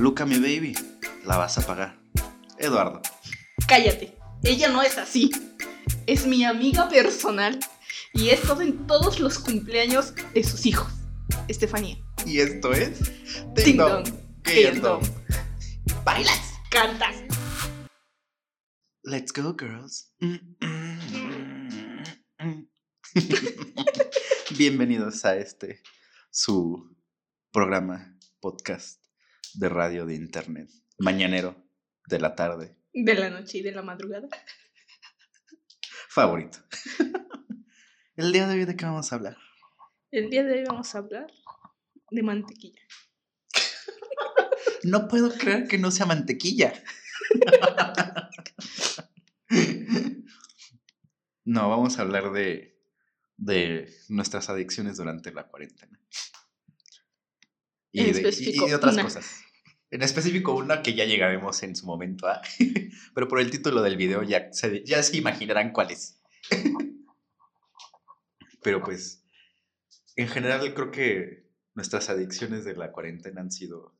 Luca, mi baby, la vas a pagar. Eduardo. Cállate, ella no es así. Es mi amiga personal y esto en todos los cumpleaños de sus hijos. Estefanía. Y esto es Ding Dong. Ding Dong. Bailas, cantas. Let's go, girls. Bienvenidos a este, su programa, podcast de radio de internet, mañanero de la tarde, De la noche y de la madrugada. favorito. El día de hoy, ¿de qué vamos a hablar? El día de hoy vamos a hablar de mantequilla. No puedo creer que no sea mantequilla. No, vamos a hablar de, de nuestras adicciones durante la cuarentena. Y, En de, y- y otras una. cosas. En específico una que ya llegaremos en su momento a. Pero por el título del video ya se, ya se imaginarán cuál es. Pero pues, en general creo que nuestras adicciones de la cuarentena han sido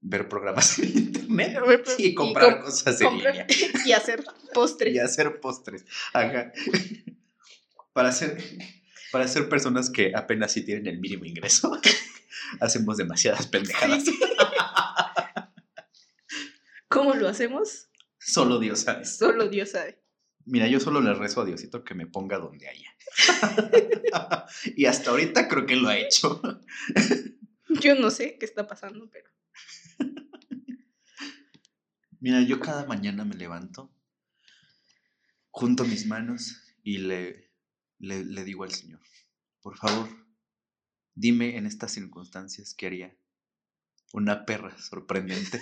ver programas en internet y y comprar com- cosas en comprar- línea y hacer postres. y hacer postres. Ajá. Para ser, para ser personas que apenas si tienen el mínimo ingreso, hacemos demasiadas pendejadas. Sí. ¿Cómo lo hacemos? Solo Dios sabe. Solo Dios sabe. Mira, yo solo le rezo a Diosito que me ponga donde haya. y hasta ahorita creo que lo ha hecho. Yo no sé qué está pasando, pero Mira, yo cada mañana me levanto, junto mis manos y le, le, le digo al Señor, por favor, dime en estas circunstancias qué haría una perra sorprendente,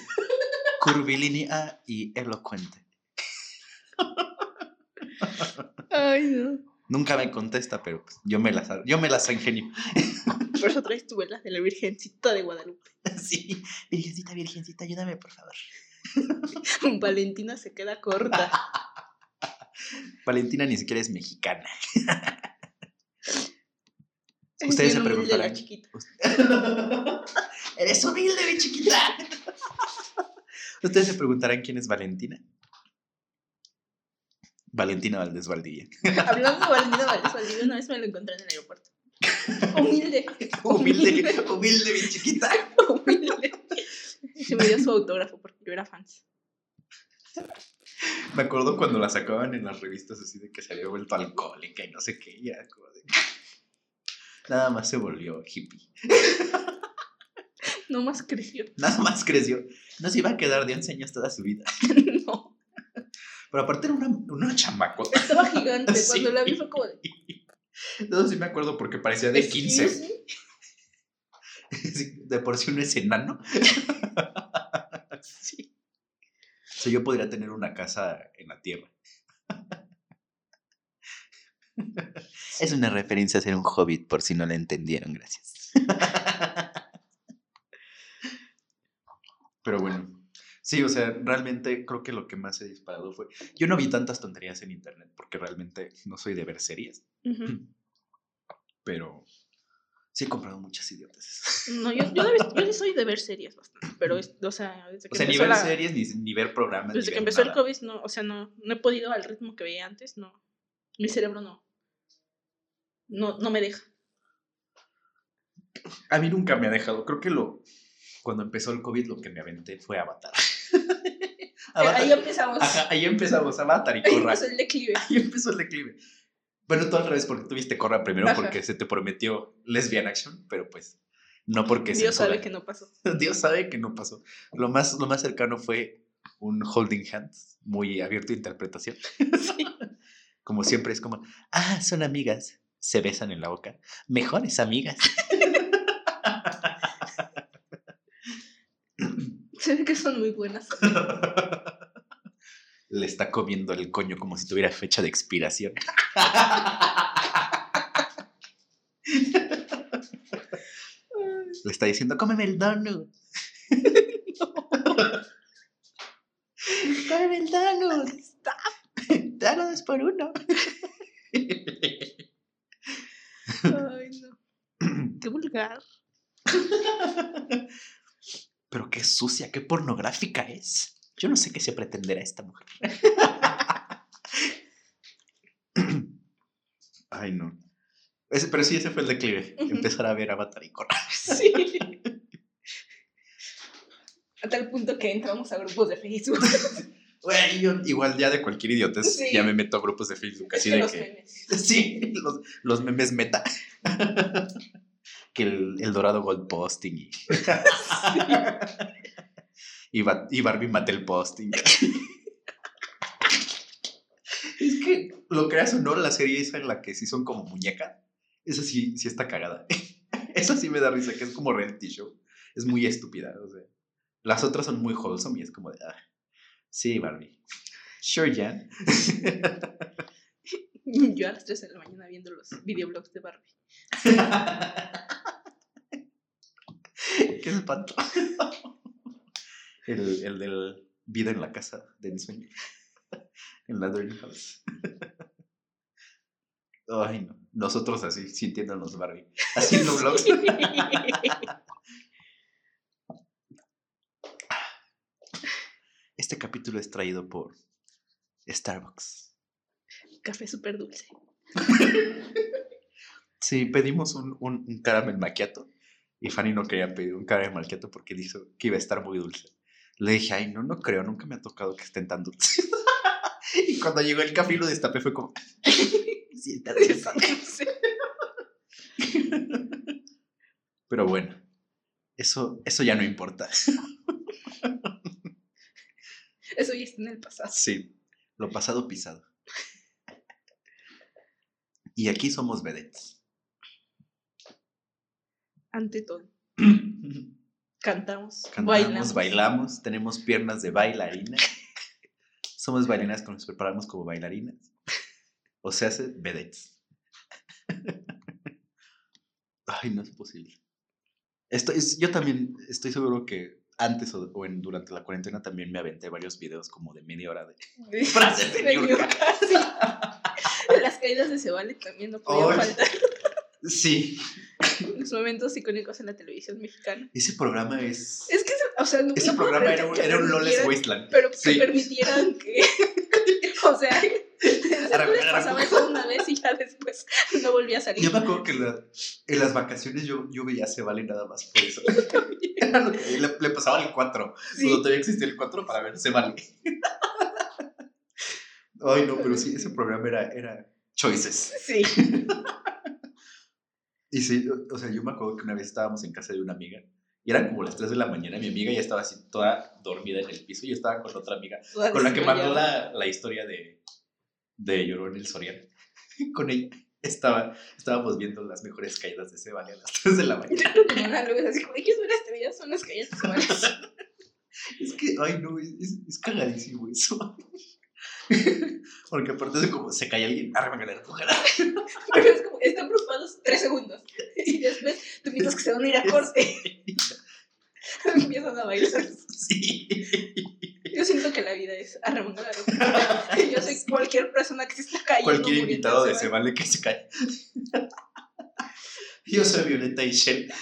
curvilínea y elocuente. Ay, no. Nunca me contesta, pero pues, yo me las, yo me las ingenio. Por eso traes tu velas de la Virgencita de Guadalupe. Sí, virgencita, virgencita, ayúdame, por favor. Valentina se queda corta. Valentina ni siquiera es mexicana. Es Ustedes se preguntarán. Eres humilde, mi chiquita. Ustedes se preguntarán quién es Valentina. Valentina Valdés Valdivia. Hablando de Valentina Valdés Valdivia, una vez me lo encontré en el aeropuerto. Humilde. Humilde, humilde, mi chiquita. Humilde. Se me dio su autógrafo porque yo era fan. Me acuerdo cuando la sacaban en las revistas así de que se había vuelto alcohólica y no sé qué. y era como Nada más se volvió hippie. No más creció. Nada más creció. No se iba a quedar de 11 años toda su vida. No. Pero aparte era una, una chamacota. Estaba gigante. Sí. Cuando la vi fue como de. No, sí me acuerdo porque parecía de 15. "Excuse me". Sí, De por sí uno es enano. Sí. O sea, yo podría tener una casa en la tierra. Es una referencia a ser un hobbit, por si no la entendieron, gracias. Pero bueno, sí, o sea, realmente creo que lo que más he disparado fue... Yo no vi tantas tonterías en internet porque realmente no soy de ver series, pero sí he comprado muchas idiotas. No, yo, yo, soy de ver series bastante. Pero, es, o sea, desde que O sea, ni ver la- series, ni, ni ver programas. Desde ni que ver empezó el. COVID, no, o sea, no, no he podido al ritmo que veía antes, no. Mi cerebro no. No, no me deja. A mí nunca me ha dejado. Creo que lo. Cuando empezó el COVID, lo que me aventé fue Avatar. Avatar. Ahí empezamos. Ajá, ahí empezamos, Avatar y Ahí Corra. empezó el declive. Ahí empezó el declive. Bueno, tú al revés, porque tuviste Corra primero Ajá. porque se te prometió lesbian action, pero pues no porque Dios sabe que no pasó. Dios sabe que no pasó. Lo más, lo más cercano fue un holding hands, muy abierto a interpretación. Sí. Como siempre es como, ah, son amigas, se besan en la boca, mejores amigas. Se ve que son muy buenas. Le está comiendo el coño como si tuviera fecha de expiración. Le está diciendo, cómeme el donut. cómeme el donut. Dalo dos por uno. Ay, no. Qué vulgar. Pero qué sucia, qué pornográfica es. Yo no sé qué se pretenderá esta mujer. Ay, no. Ese- pero sí, ese fue el declive. Empezar a ver Avatar y correr. Sí. A tal punto que entramos a grupos de Facebook. Güey, yo igual ya de cualquier idiotez Sí. ya me meto a grupos de Facebook así de de los que... memes. Sí, los, los memes meta. Que el, el dorado gold posting y... y, Ba- y Barbie Mattel posting. es que, lo creas o no, la serie esa en la que sí son como muñeca, esa sí, sí está cagada. esa sí me da risa, que es como reality show. Es muy estúpida, o sea. Las otras son muy wholesome y es como de... ah, sí, Barbie. Sure, Jan. Yo a las 3 de la mañana viendo los videoblogs de Barbie. Qué espanto. El, el del vida en la casa de ensueño. En la Dream House. Ay, no. Nosotros así, sintiéndonos Barbie. Haciendo vlogs. Este capítulo es traído por Starbucks. Café súper dulce. Sí, pedimos un, un, un caramel macchiato y Fanny no quería pedir un caramel macchiato porque dijo que iba a estar muy dulce. Le dije, ay, no, no creo, nunca me ha tocado que estén tan dulces. y cuando llegó el café y lo destapé fue como, sí, está dulce". Dulce. Pero bueno, eso, eso ya no importa. Eso ya está en el pasado. Sí, lo pasado pisado. Y aquí somos vedettes. Ante todo. Cantamos, Cantamos, bailamos. bailamos, tenemos piernas de bailarina. Somos bailarinas que nos preparamos como bailarinas. O se hace vedettes. Ay, no es posible. Esto es, yo también estoy seguro que antes o, o en, durante la cuarentena también me aventé varios videos como de media hora de De- frases de de sí. Las caídas de Cebale también no podían faltar. Sí, Los momentos icónicos en la televisión mexicana. ese programa es... Es que, o sea, no, Ese programa era un, era un Wasteland. Pero que Sí. permitieran que. o sea, ahora, pasaba eso una vez y ya después no volvía a salir. Yo me acuerdo que la- en las vacaciones yo, yo veía Se Vale nada más por eso. Era lo que le, le pasaba el 4. Sí. Cuando todavía existía el 4 para ver Se Vale. Ay, no, pero sí, ese programa era, era Choices. Sí. Y sí, o- sea, yo me acuerdo que una vez estábamos en casa de una amiga y eran como las 3 de la mañana. Mi amiga ya estaba así toda dormida en el piso y yo estaba con otra amiga con la que mandó la, la historia de, de Llorón el Soriano. Con ella estaba, estábamos viendo las mejores caídas de ese vale a las 3 de la mañana. Como una luz, así como, ¿de qué es ver este video? Son las caídas de. Es que, ay no, es, es, es cagadísimo eso. Porque aparte de como se cae alguien, arre, me empujada. Pero es como, están preocupados tres segundos. Y después tú piensas que se van a ir a corte. Empiezan a bailar. Sí. Yo siento que la vida es arremangar Yo soy cualquier persona que se está cayendo. Cualquier invitado de ese vale que se cae. Yo soy Violeta y Shell.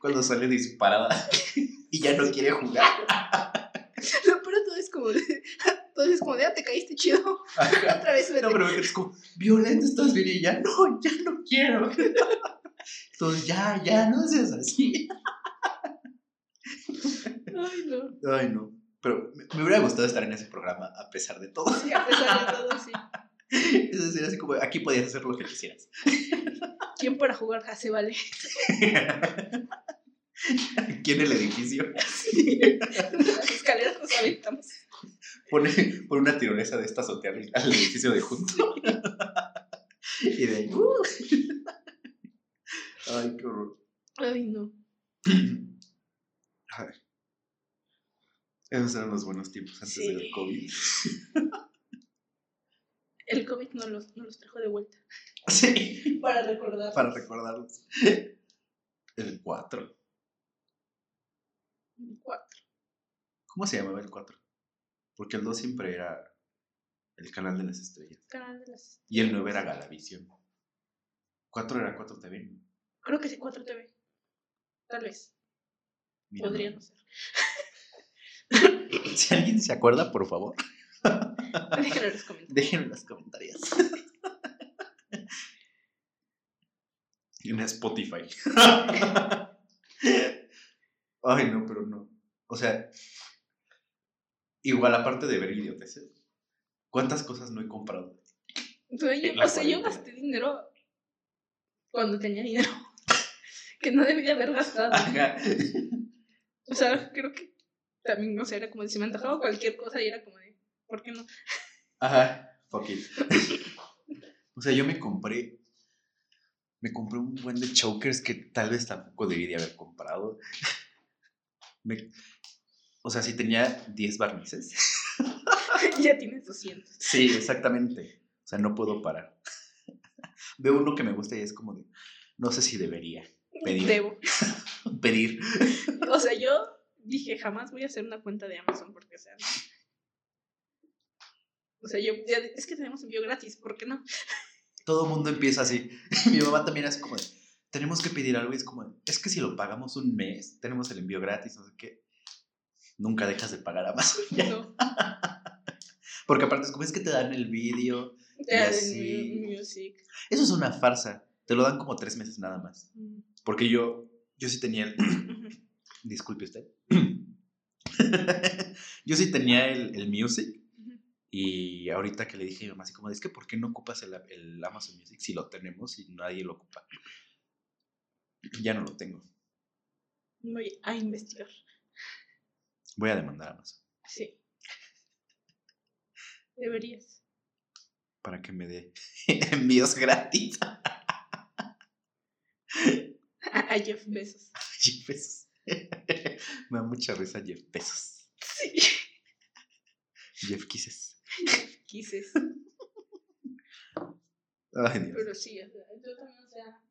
Cuando sale disparada y ya no quiere jugar. Lo peor todo es como es como de, ah, te caíste chido. Otra vez vete. No, pero es como, Violeta, ¿estás bien? Y ya, no, ya no quiero. Entonces, ya, ya, no seas así. Ay, no. Ay, no. Pero me, me hubiera gustado estar en ese programa a pesar de todo. Sí, a pesar de todo, sí. Es decir, así como, aquí podías hacer lo que quisieras. ¿Quién para jugar ja se vale? Aquí en el edificio Sí. Las escaleras nos aventamos. Pone, pone una tirolesa de esta azotea al, al edificio de junto. y de ahí. ¡uh! Ay, qué horror. Ay, no. Ay. Esos eran los buenos tiempos antes Sí. del COVID. El COVID no los, no los trajo de vuelta. Sí. Para recordar. Para recordarlos. El 4. Cuatro. ¿Cómo se llamaba el 4? Porque el 2 siempre era el canal de las estrellas. Canal de las... Y el 9 era Galavisión. 4 era 4 TV. ¿no? Creo que sí, 4 TV. Tal vez. Mira, Podría no. no ser. Si alguien se acuerda, por favor, Déjenlo en los comentarios. déjenlo en los comentarios. En Spotify. Ay, no, pero no. O sea, igual aparte de ver idioteces, ¿cuántas cosas no he comprado? Yo- o sea, yo gasté dinero cuando tenía dinero que no debía haber gastado. Ajá. O sea, creo que también, o sea, era como de si me antojaba cualquier cosa y era como de, ¿por qué no? Ajá, fuck it. O sea, yo me compré. Me compré un buen de chokers que tal vez tampoco debí de haber comprado. Me- o sea, si tenía 10 barnices. ya tienes 200. Sí, exactamente. O sea, no puedo parar. Veo uno que me gusta y es como de. No sé si debería Pedir. Debo. pedir. O sea, yo dije, jamás voy a hacer una cuenta de Amazon porque, o sea, no. O sea, yo, ya- es que tenemos envío gratis, ¿por qué no? Todo el mundo empieza así. Mi mamá también es como de. Tenemos que pedir algo y es como de, Es que si lo pagamos un mes, tenemos el envío gratis, no sé qué. Nunca dejas de pagar Amazon. No. Porque aparte es como es que te dan el vídeo. Music. Eso es una farsa. Te lo dan como tres meses nada más. Mm. Porque yo, yo sí tenía el. Disculpe usted. yo sí tenía el, el Music. Y ahorita que le dije a mi mamá, así como, es que ¿por qué no ocupas el, el Amazon Music si lo tenemos y nadie lo ocupa? Ya no lo tengo. Voy a investigar. Voy a demandar a Amazon Sí. Deberías. para que me dé envíos gratis. A, Jeff Bezos. Jeff Bezos. me da mucha risa Jeff Bezos. Sí. Jeff Kisses. Quises. Ay, Dios. Pero sí, o sea, yo también, o sea,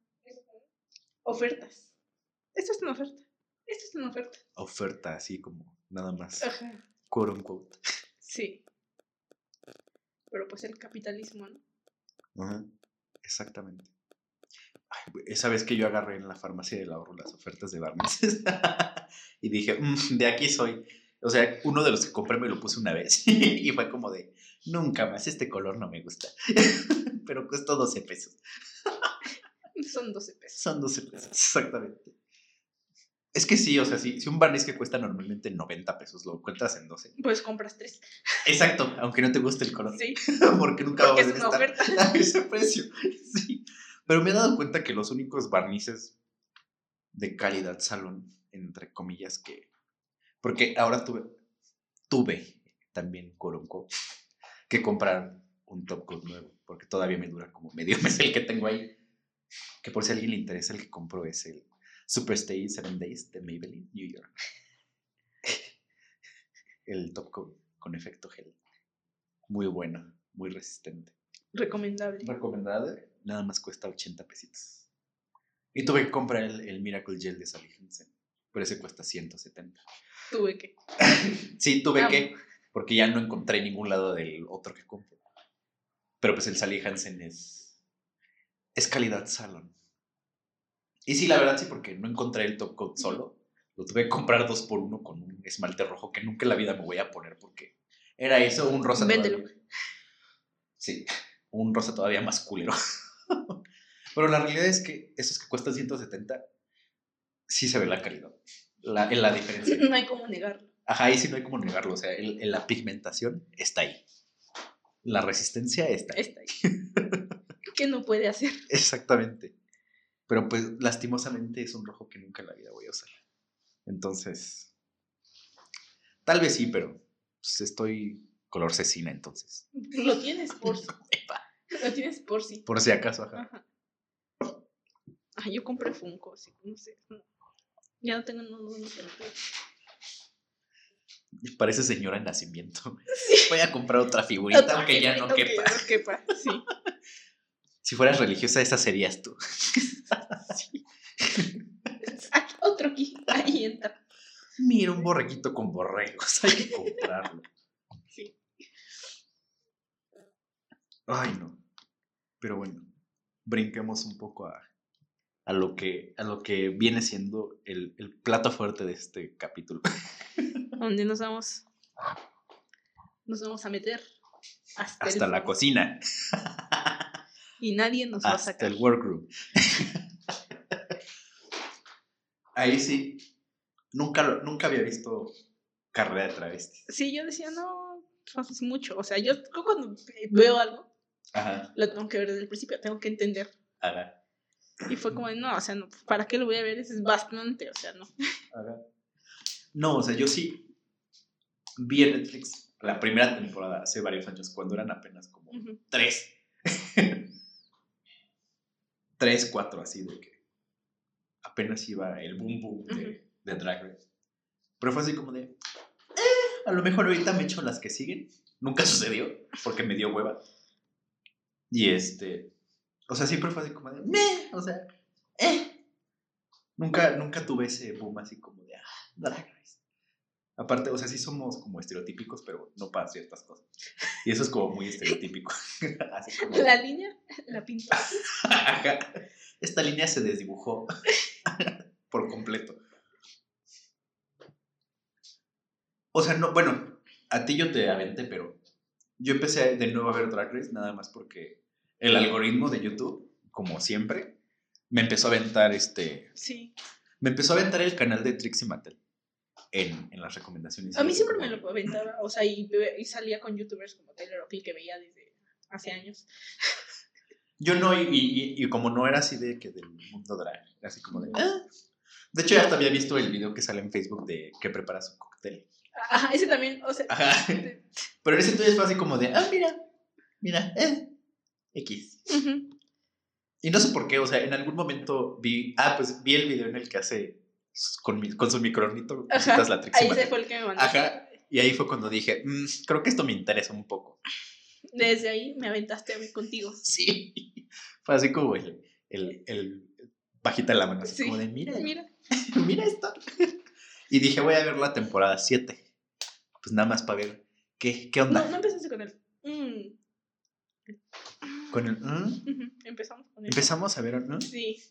ofertas. Esto es una oferta. Esto es una oferta. Oferta así como nada más. Ajá. Quote unquote. Sí. Pero pues el capitalismo, ¿no? Ajá, Exactamente. Ay, esa vez que yo agarré en la farmacia del ahorro las ofertas de barnices y dije, "Mm, de aquí soy. O sea, uno de los que compré me lo puse una vez y fue como de, nunca más, este color no me gusta. Pero costó 12 pesos. Son 12 pesos. Son 12 pesos, exactamente. Es que sí, o sea, sí, si un barniz que cuesta normalmente 90 pesos lo encuentras en 12. Pues compras tres. Exacto, aunque no te guste el color. Sí, Porque nunca va a es una estar oferta. a ese precio. Sí. Pero me he dado cuenta que los únicos barnices de calidad salón, entre comillas, que. Porque ahora tuve. Tuve también, Coronco, que comprar un top coat nuevo. Porque todavía me dura como medio mes el que tengo ahí. Que por si a alguien le interesa, el que compro es el Superstay 7 Days de Maybelline, New York. El top coat con efecto gel. Muy bueno, muy resistente. Recomendable. Recomendada, nada más cuesta 80 pesitos. Y tuve que comprar el, el Miracle Gel de Sally Hansen, pero ese cuesta 170. Tuve que. Sí, tuve Amo. que, porque ya no encontré en ningún lado del otro que compro. Pero pues el Sally Hansen es, es calidad salon. Y sí, la verdad sí, porque no encontré el top coat solo. Lo tuve que comprar dos por uno con un esmalte rojo que nunca en la vida me voy a poner porque era eso, un rosa Véndelo. todavía. Sí, un rosa todavía más culero. Pero la realidad es que esos que cuestan 170, sí se ve la calidad. La, la diferencia. No hay como negarlo. Ajá, ahí sí no hay como negarlo. O sea, el- el- la pigmentación está ahí. La resistencia está ahí. Está ahí. ¿Qué no puede hacer? Exactamente. Pero pues lastimosamente es un rojo que nunca en la vida voy a usar. Entonces, tal vez sí, pero pues, estoy color cecina entonces. Lo tienes por si. Lo tienes por si. Por si acaso, ajá. Ajá. Ah, yo compré Funko, así no sé. Ya no tengo no, no, no, Parece señora en nacimiento. Sí. Voy a comprar otra figurita Otra aunque ya no quepa. que no quepa, sí. Si fueras religiosa, esa serías tú. Aquí, otro aquí. Ahí entra. Mira, un borreguito con borregos. Hay que comprarlo. Sí. Ay, no. Pero bueno, brinquemos un poco a, a lo que, a lo que viene siendo el, el plato fuerte de este capítulo. Donde nos vamos. Nos vamos a meter hasta, el la cocina, Y nadie nos va a hasta sacar. el workroom. Ahí sí, nunca, lo- nunca había visto carrera de travestis. Sí, yo decía, no, pues es mucho. O sea, yo cuando veo algo, Ajá, lo tengo que ver desde el principio, tengo que entender. ajá, Y fue como, no, o sea, no, ¿para qué lo voy a ver? Es bastante, o sea, no. ajá. No, o sea, yo sí vi en Netflix la primera temporada hace varios años, cuando eran apenas como tres. tres, cuatro, así de que apenas iba el boom boom de, de Drag Race. Pero fue así como de, "Eh, a lo mejor ahorita me echo las que siguen. Nunca sucedió, porque me dio hueva. Y este, o sea, siempre fue así como de, "Meh", o sea, eh. Nunca, nunca tuve ese boom así como de, ah, Drag Race. Aparte, o sea, sí somos como estereotípicos, pero no para ciertas cosas. Y eso es como muy estereotípico. Así como, La línea la pintó. Ajá. Esta línea se desdibujó por completo. O sea, no, bueno, a ti yo te aventé, pero yo empecé de nuevo a ver Drag Race nada más porque el algoritmo de YouTube, como siempre, me empezó a aventar este. Sí. Me empezó a aventar el canal de Trixie Mattel en, en las recomendaciones. A mí siempre me lo aventaba, o sea, y, salía con youtubers como Taylor O'Keefe que veía desde hace años. Yo no, y, y- y como no era así de que del mundo drag, así como de. "Ah". De hecho, ya hasta había visto el video que sale en Facebook de que prepara su cóctel. Ajá, ese también, o sea, Ajá. Pero ese entonces fue así como de, ah, mira, mira, eh, X. ujú. Y no sé por qué, o sea, en algún momento vi, ah, pues vi el video en el que hace con, mi- con su micronito, Ajá, cositas la Trixie ahí ese fue el que me mandó. Ajá. Y ahí fue cuando dije, "Mm, creo que esto me interesa un poco. Desde ahí me aventaste a mí contigo. Sí. Fue así como el, el, el bajita de la mano, así Sí. como de, mira, Mira, mira esto. Y dije, voy a ver la temporada 7. Pues nada más para ver qué, qué onda. no, no empezaste con el. mm, Con el, ¿mm? Empezamos con el. Empezamos a ver, ¿no? Sí,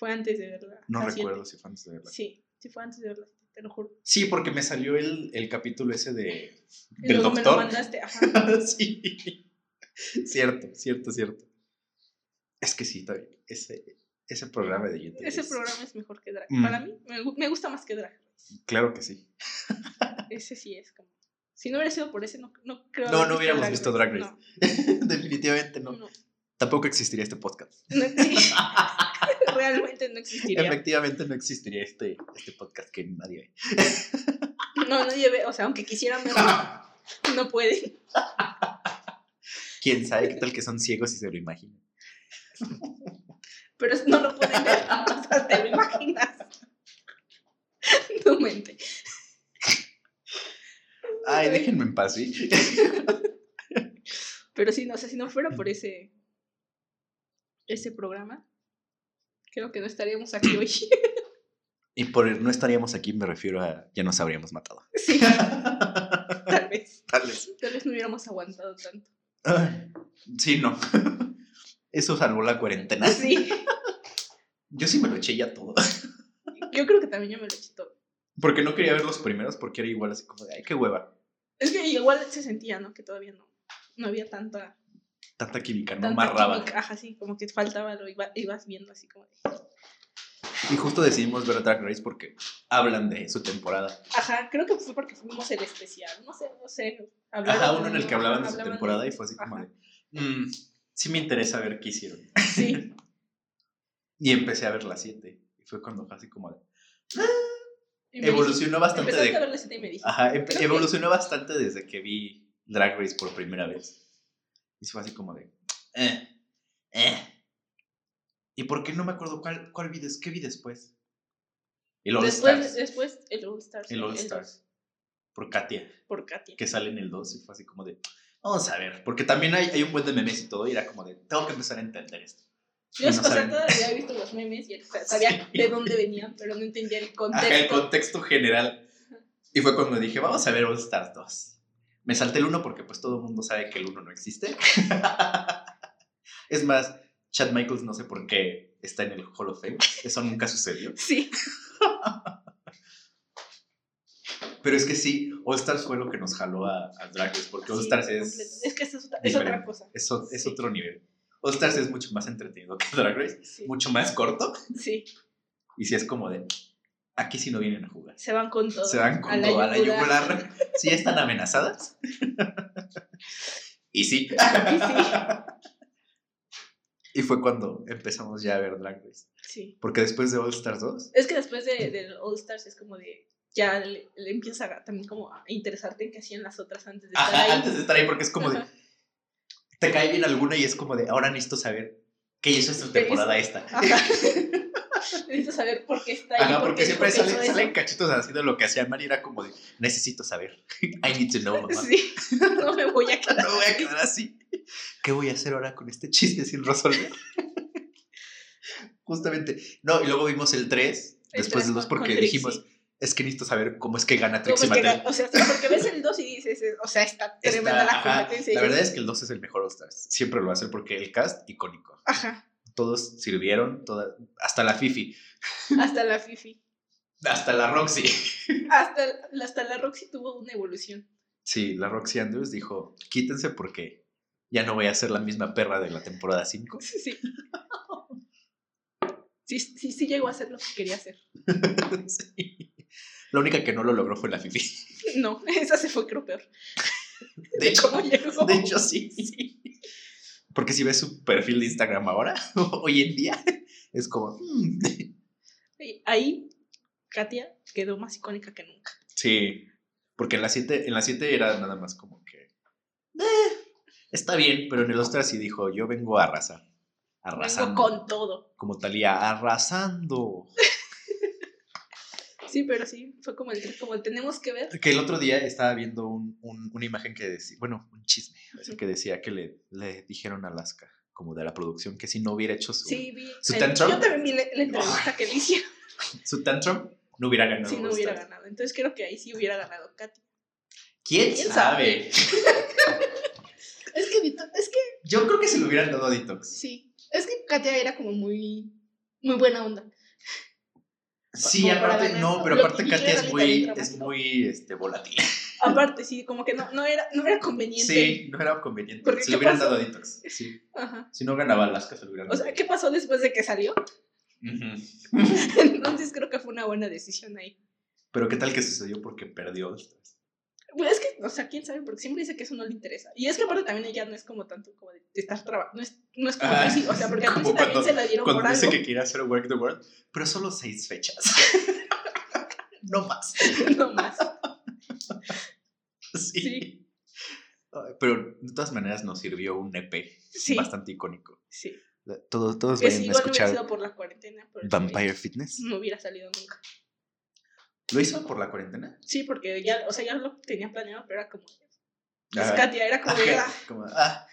fue antes de verla. No siete. recuerdo si fue antes de verla. Sí, sí fue antes de verla, te lo juro. Sí, porque me salió el, el capítulo ese de, del luego me lo doctor. mandaste, ajá. sí. Cierto, cierto, cierto. Es que sí, está bien. Ese, ese programa de YouTube. Ese es- programa es mejor que Drag. Mm. Para mí, me, gu- me gusta más que Drag. Race. Claro que sí. Ese sí es como. Si no hubiera sido por ese, no, no creo. No, no hubiéramos visto Drag No, Definitivamente no. no, Tampoco existiría este podcast. no, sí. Realmente no existiría. Efectivamente no existiría este, este podcast que nadie ve. No, nadie ve, o sea, aunque quisieran verlo, no pueden. ¿Quién sabe qué tal que son ciegos y se lo imaginan? Pero no lo pueden ver, o sea, te lo imaginas. Tu mente. Ay, déjenme en paz, ¿sí? Pero sí, no, o sea, si no fuera por ese. ese programa, creo que no estaríamos aquí hoy. Y por no estaríamos aquí me refiero a ya nos habríamos matado. Sí, tal vez. Tal vez. Tal vez no hubiéramos aguantado tanto. Ay, sí, no. Eso salvó la cuarentena. Sí, Yo sí me lo eché ya todo. yo creo que también yo me lo eché todo. Porque no quería ver los primeros porque era igual así como de, ay, qué hueva. Es que igual se sentía, ¿no? Que todavía no, no había tanta. Tanta química, no amarraba. Ajá, sí, como que faltaba, lo iba- ibas viendo así como. Y justo decidimos ver Drag Race porque hablan de su temporada. Ajá, creo que fue porque fuimos el especial. No sé, no sé. Ajá, uno en el que hablaban de su temporada y fue así como de, "Mm, sí me interesa ver qué hicieron. Sí. Y empecé a ver la 7. Y fue cuando fue así como de, me evolucionó dijiste- bastante de... a ver la siete y me dijiste. Ajá, Creo que- evolucionó bastante desde que vi Drag Race por primera vez. Y fue así como de, eh, eh. ¿Y por qué no me acuerdo cuál, cuál vi, qué vi después? El All Después, Stars, después el All Stars. El All dos, Stars. por Katia, Por Katia. que sale en el 2 y fue así como de, vamos a ver, porque también hay, hay un buen de memes y todo, y era como de, tengo que empezar a entender esto. Yo, no o sea, todavía he visto los memes y sabía Sí. de dónde venían, pero no entendía el contexto. Ajá, el contexto general. Y fue cuando dije, vamos a ver All Stars 2. Me salté el 1 porque pues todo el mundo sabe que el 1 no existe. es más, Chad Michaels no sé por qué está en el Hall of Fame. Eso nunca sucedió. Sí. Pero es que sí, All Stars fue lo que nos jaló a, a Drag Race, porque All Sí, Stars es, Es que es, es otra cosa. es, o- es Sí. otro nivel. All Stars es mucho más entretenido que Drag Race, Sí. mucho más corto, sí. y si es como de, aquí sí no vienen a jugar. Se van con todo. Se van con a la todo a la yugular. yugular. Sí, están amenazadas. y sí. y fue cuando empezamos ya a ver Drag Race. Sí. Porque después de All Stars 2, Es que después de, All Stars es como de. Ya le, le empieza a- también como a interesarte en qué hacían las otras antes de estar ajá, ahí. antes de estar ahí, porque es como de, te cae bien alguna y es como de, ahora necesito saber qué hizo esta ¿Qué temporada esta. Necesito saber por qué está ahí. Ajá, por porque qué siempre dijo que sale- salen cachitos de lo que hacía Mari, era como de, necesito saber. I need to know, mamá. Sí, no me voy a quedar. No voy a quedar así. ¿Qué voy a hacer ahora con este chiste sin resolver? Justamente. No, y luego vimos el 3, después del 2, Con- porque Trixie. dijimos, es que necesito saber cómo es que gana ¿Cómo Trixie es que Mattel. O sea, porque ves el 2 y dices, o sea, está Está- tremenda la ajá, competencia. la verdad es que el 2 es el mejor All Stars. Siempre lo va a hacer porque el cast icónico. Ajá, Todos sirvieron, toda- hasta la Fifi, hasta la Fifi. hasta la Roxy. Hasta, hasta la Roxy tuvo una evolución. Sí, la Roxy Andrews dijo, quítense porque ya no voy a ser la misma perra de la temporada 5. Sí, sí. Sí, sí, sí llegó a hacer lo que quería hacer. Sí. La única que no lo logró fue la Fifi. No, esa se fue creo peor. De hecho, de hecho sí. Porque si ves su perfil de Instagram ahora, hoy en día, es como... hmm. Ahí, Katia quedó más icónica que nunca. Sí, porque en la 7 en la 7 era nada más como que... "Eh, está bien, pero en el Ostra sí dijo, yo vengo a arrasar. Arrasando. Vengo con todo. Como Talía, arrasando. Sí, pero sí, fue como el, como el tenemos que ver. Que el otro día estaba viendo un- un- una imagen que decía, bueno, un chisme, así que decía que le, le dijeron a Alaska, como de la producción, que si no hubiera hecho su, Sí, vi. ¿Su el- tantrum? Yo también vi la, la entrevista que le hicieron su tantrum, no hubiera ganado. si no hubiera ganado. Entonces creo que ahí sí hubiera ganado Katia. ¿Quién, ¿Quién sabe? Es que, Vito- es que Yo creo que se lo hubieran dado a Detox. sí. Es que Katia era como muy, muy buena onda. Sí, aparte, no, pero aparte Katia es muy, es muy este, volátil. Aparte, sí, como que no, no, era, no era conveniente. Sí, no era conveniente. Porque, Se ¿qué hubieran pasó? dado a Detox. Sí. Ajá. Si no ganaba Alaska, se lo hubieran O dado. sea, ¿qué pasó después de que salió? Entonces creo que fue una buena decisión ahí. Pero ¿qué tal que sucedió porque perdió es que, o sea, quién sabe, porque siempre dice que eso no le interesa. Y es que aparte también ella no es como tanto como de, estar trabajando. No es, no es como Ah, Trixie, o sea, porque a también cuando- se la dieron por Cuando dice algo. que quiere hacer Work the World, pero solo seis fechas. no más. No más. Sí. Sí. Pero de todas maneras nos sirvió un EP Sí. bastante icónico. Sí. Todos, todos vayan a igual no hubiera escuchar sido por la cuarentena. pero Vampire Fitness. No hubiera salido nunca. ¿Lo hizo por la cuarentena? Sí, porque ya, o sea, ya lo tenía planeado, pero era como. Es Ajá. Katia, era como. Ajá, ah, como, ah,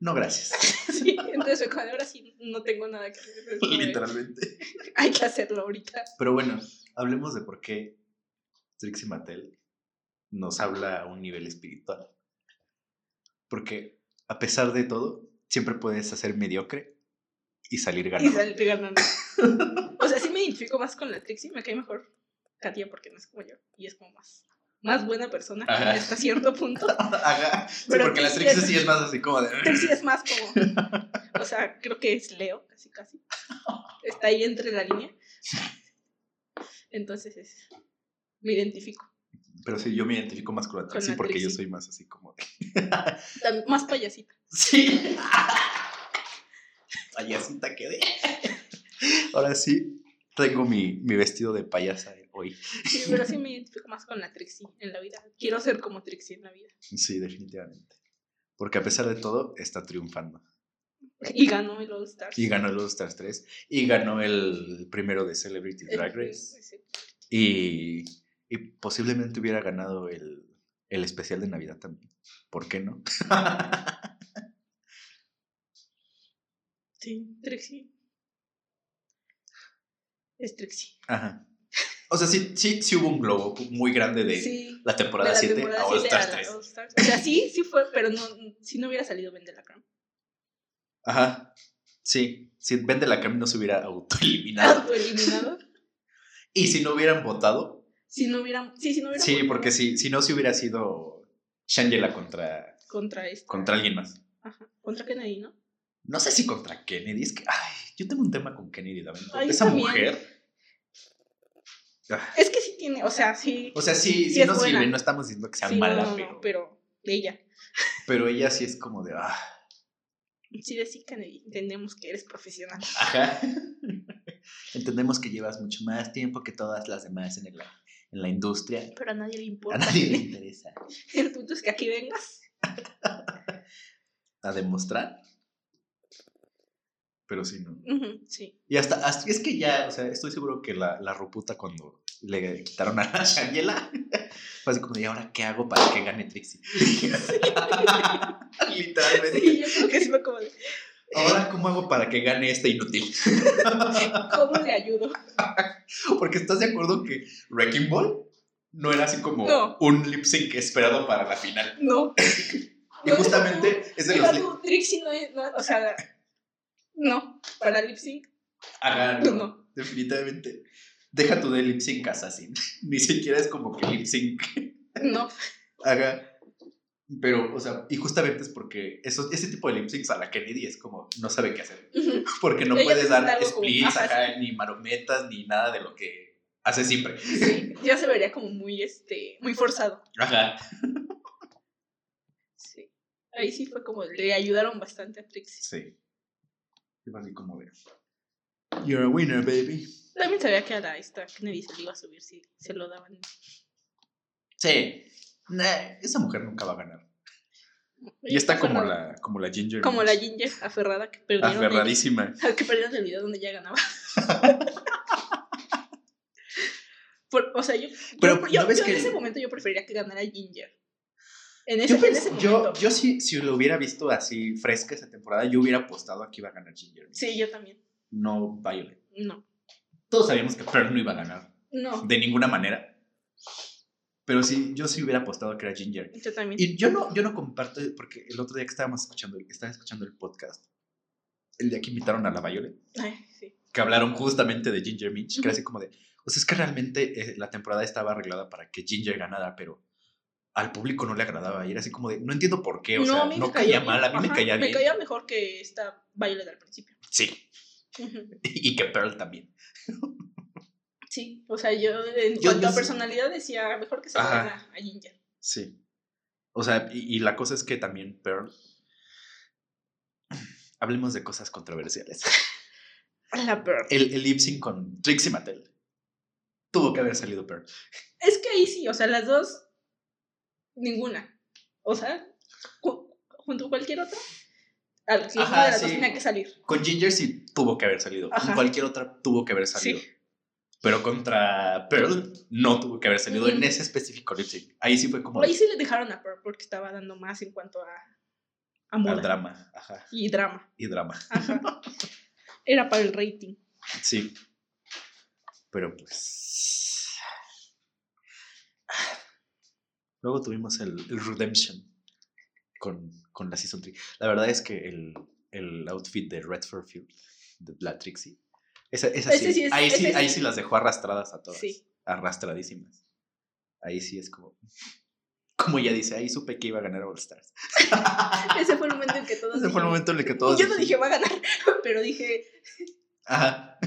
no, gracias. sí, entonces de, ahora sí no tengo nada que hacer. Literalmente. Hay que hacerlo ahorita. Pero bueno, hablemos de por qué Trixie Mattel nos habla a un nivel espiritual. Porque a pesar de todo, siempre puedes hacer mediocre y salir Y ganando. salir ganando. O sea, sí me identifico más con la Trixie, me cae mejor Katia porque no es como yo. Y es como más, más buena persona Ajá. hasta cierto punto. Ajá. Sí, Pero porque la Trixie sí es más así como de. Trixie es más como. O sea, creo que es Leo, casi casi. Está ahí entre la línea. Entonces es. Me identifico. Pero sí, yo me identifico más con la Trixie porque yo soy más así como de. Más payasita. Sí. Payasita quedé. Ahora sí, tengo mi, mi vestido de payasa hoy. Sí, pero sí me identifico más con la Trixie en la vida. Quiero ser como Trixie en la vida. Sí, definitivamente. Porque a pesar de todo, está triunfando. Y ganó el All Stars. Y ganó el All Stars 3. Y ganó el primero de Celebrity El- Drag Race. sí. Y, y posiblemente hubiera ganado el, el especial de Navidad también. ¿Por qué no? Sí, Trixie. Es Trixie. Ajá. O sea, sí, sí, sí hubo un globo muy grande de sí. la temporada de la 7 temporada a All 7 a Stars la 3. All Stars. O sea, sí, sí fue, pero no, si no hubiera salido Ben de la Crown. Ajá. Sí, si Ben de la Creme no se hubiera autoeliminado. Autoeliminado. y si no hubieran votado, Si no hubieran. Sí, si no hubieran. sí, votado porque si, si no, se hubiera sido Shangela contra, Contra este. contra alguien más. Ajá. Contra Kennedy, ¿no? No sé si contra Kennedy, es que, ay, yo tengo un tema con Kennedy también. Ay, Esa también. mujer. Ah, Es que sí tiene. O sea, sí. O sea, sí, Sí nos buena. sirve, no estamos diciendo que sea sí, no, mala, no, no, pero, pero de ella. pero ella sí es como de, ah, Sí, de sí, Kennedy. Entendemos que eres profesional. ajá. Entendemos que llevas mucho más tiempo que todas las demás en la, en la industria. Pero a nadie le A importa. nadie le interesa. El punto es que aquí vengas. A demostrar. Pero sí, no. Sí. Y hasta, hasta- es que ya, o sea, estoy seguro que la, la ruputa cuando le quitaron a Shangela fue así como ¿y ahora qué hago para que gane Trixie? Literalmente. Sí, yo creo que sí fue como de. Ahora, ¿cómo hago para que gane este inútil? ¿Cómo le ayudo? Porque estás de acuerdo que Wrecking Ball no era así como No. un lip sync esperado para la final. No. Y justamente es de los Trixie no es. no, o sea. No. Para lip sync. Ajá, No. no, definitivamente. Deja tu de lip sync assassin. Ni siquiera es como que lip sync No. haga. Pero, o sea, y justamente es porque eso, ese tipo de lip syncs a la Kennedy es como no sabe qué hacer. Porque no Ella puedes dar como- splits, ajá, ni marometas, ni nada de lo que hace siempre. Sí, ya se vería como muy, este, muy forzado. Ajá. Sí. Ahí sí fue como, le ayudaron bastante a Trixie. Sí. Así como de. You're a winner, baby. También sabía que a la esta Kennedy se le iba a subir si se lo daban. Sí. Nah, esa mujer nunca va a ganar. Y está como la, como la Ginger. Como la. Ginger aferrada que perdieron. el- Aferradísima. que perdieron el video donde ya ganaba. Por- o sea, yo, Pero, yo, yo- ¿no ves yo que- en ese momento yo preferiría que ganara Ginger. En ese, Yo, en pens- ese yo, yo sí, si lo hubiera visto así fresca esa temporada, yo hubiera apostado a que iba a ganar Ginger. Sí, yo también. No Violet. No. Todos sabíamos que Pearl no iba a ganar. No. De ninguna manera. Pero sí, yo sí hubiera apostado a que era Ginger. Yo también. Y yo no, yo no comparto, porque el otro día que estábamos escuchando, estaba escuchando el podcast, el día que invitaron a la Violet, Ay, sí. que hablaron justamente de Ginger Minch, que era así como de, o sea, es que realmente eh, la temporada estaba arreglada para que Ginger ganara, pero al público no le agradaba. Y era así como de, no entiendo por qué, o sea, a mí no me caía mal, a mí me caía bien. Me caía mejor que esta Violet al principio. Sí, y que Pearl también. Sí, o sea, yo en Yo- cuanto yo a sí- personalidad decía mejor que se den a, a Ginger. Sí. O sea, y, y la cosa es que también Pearl... Hablemos de cosas controversiales. La Pearl. El, el lip sync con Trixie Mattel. Tuvo que haber salido Pearl. Es que ahí sí, o sea, las dos, ninguna. O sea, ju- junto a cualquier otra, al Ajá, una de las dos tenía que salir. Con Ginger sí tuvo que haber salido. Con cualquier otra tuvo que haber salido. Sí. Pero contra Pearl no tuvo que haber salido en ese específico lip sync. Ahí sí fue como Ahí sí le dejaron a Pearl porque estaba dando más en cuanto a, a moda al drama. Ajá. y drama. Y drama. Ajá. Era para el rating. Sí. Pero pues. Luego tuvimos el, el Redemption con, con la Season 3. La verdad es que el, el outfit de Redford Field, de la Trixie, esa, esa sí, sí es- ahí, sí, ahí sí. las dejó arrastradas a todas. Arrastradísimas. Ahí sí es como. Como ella dice, ahí supe que iba a ganar All Stars. Ese fue el momento en que todos. Ese fue el momento en el que todos. Yo no dije va a ganar, pero dije, Ajá.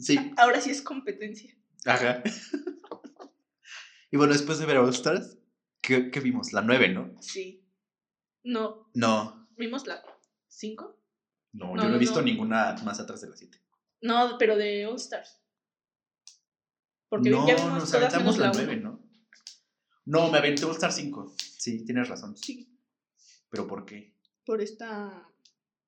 Sí, ahora sí es competencia. Ajá. Y bueno, después de ver All Stars, ¿qué, qué vimos? La 9, ¿no? Sí. No, No. ¿vimos la 5? No, No, yo no he visto no. ninguna más atrás de la 7. No, pero de All Stars. Porque no, ya vimos nos todas aventamos la la 9, 9, ¿no? No, me aventé All Star 5. Sí, tienes razón. Sí, ¿Pero por qué? por esta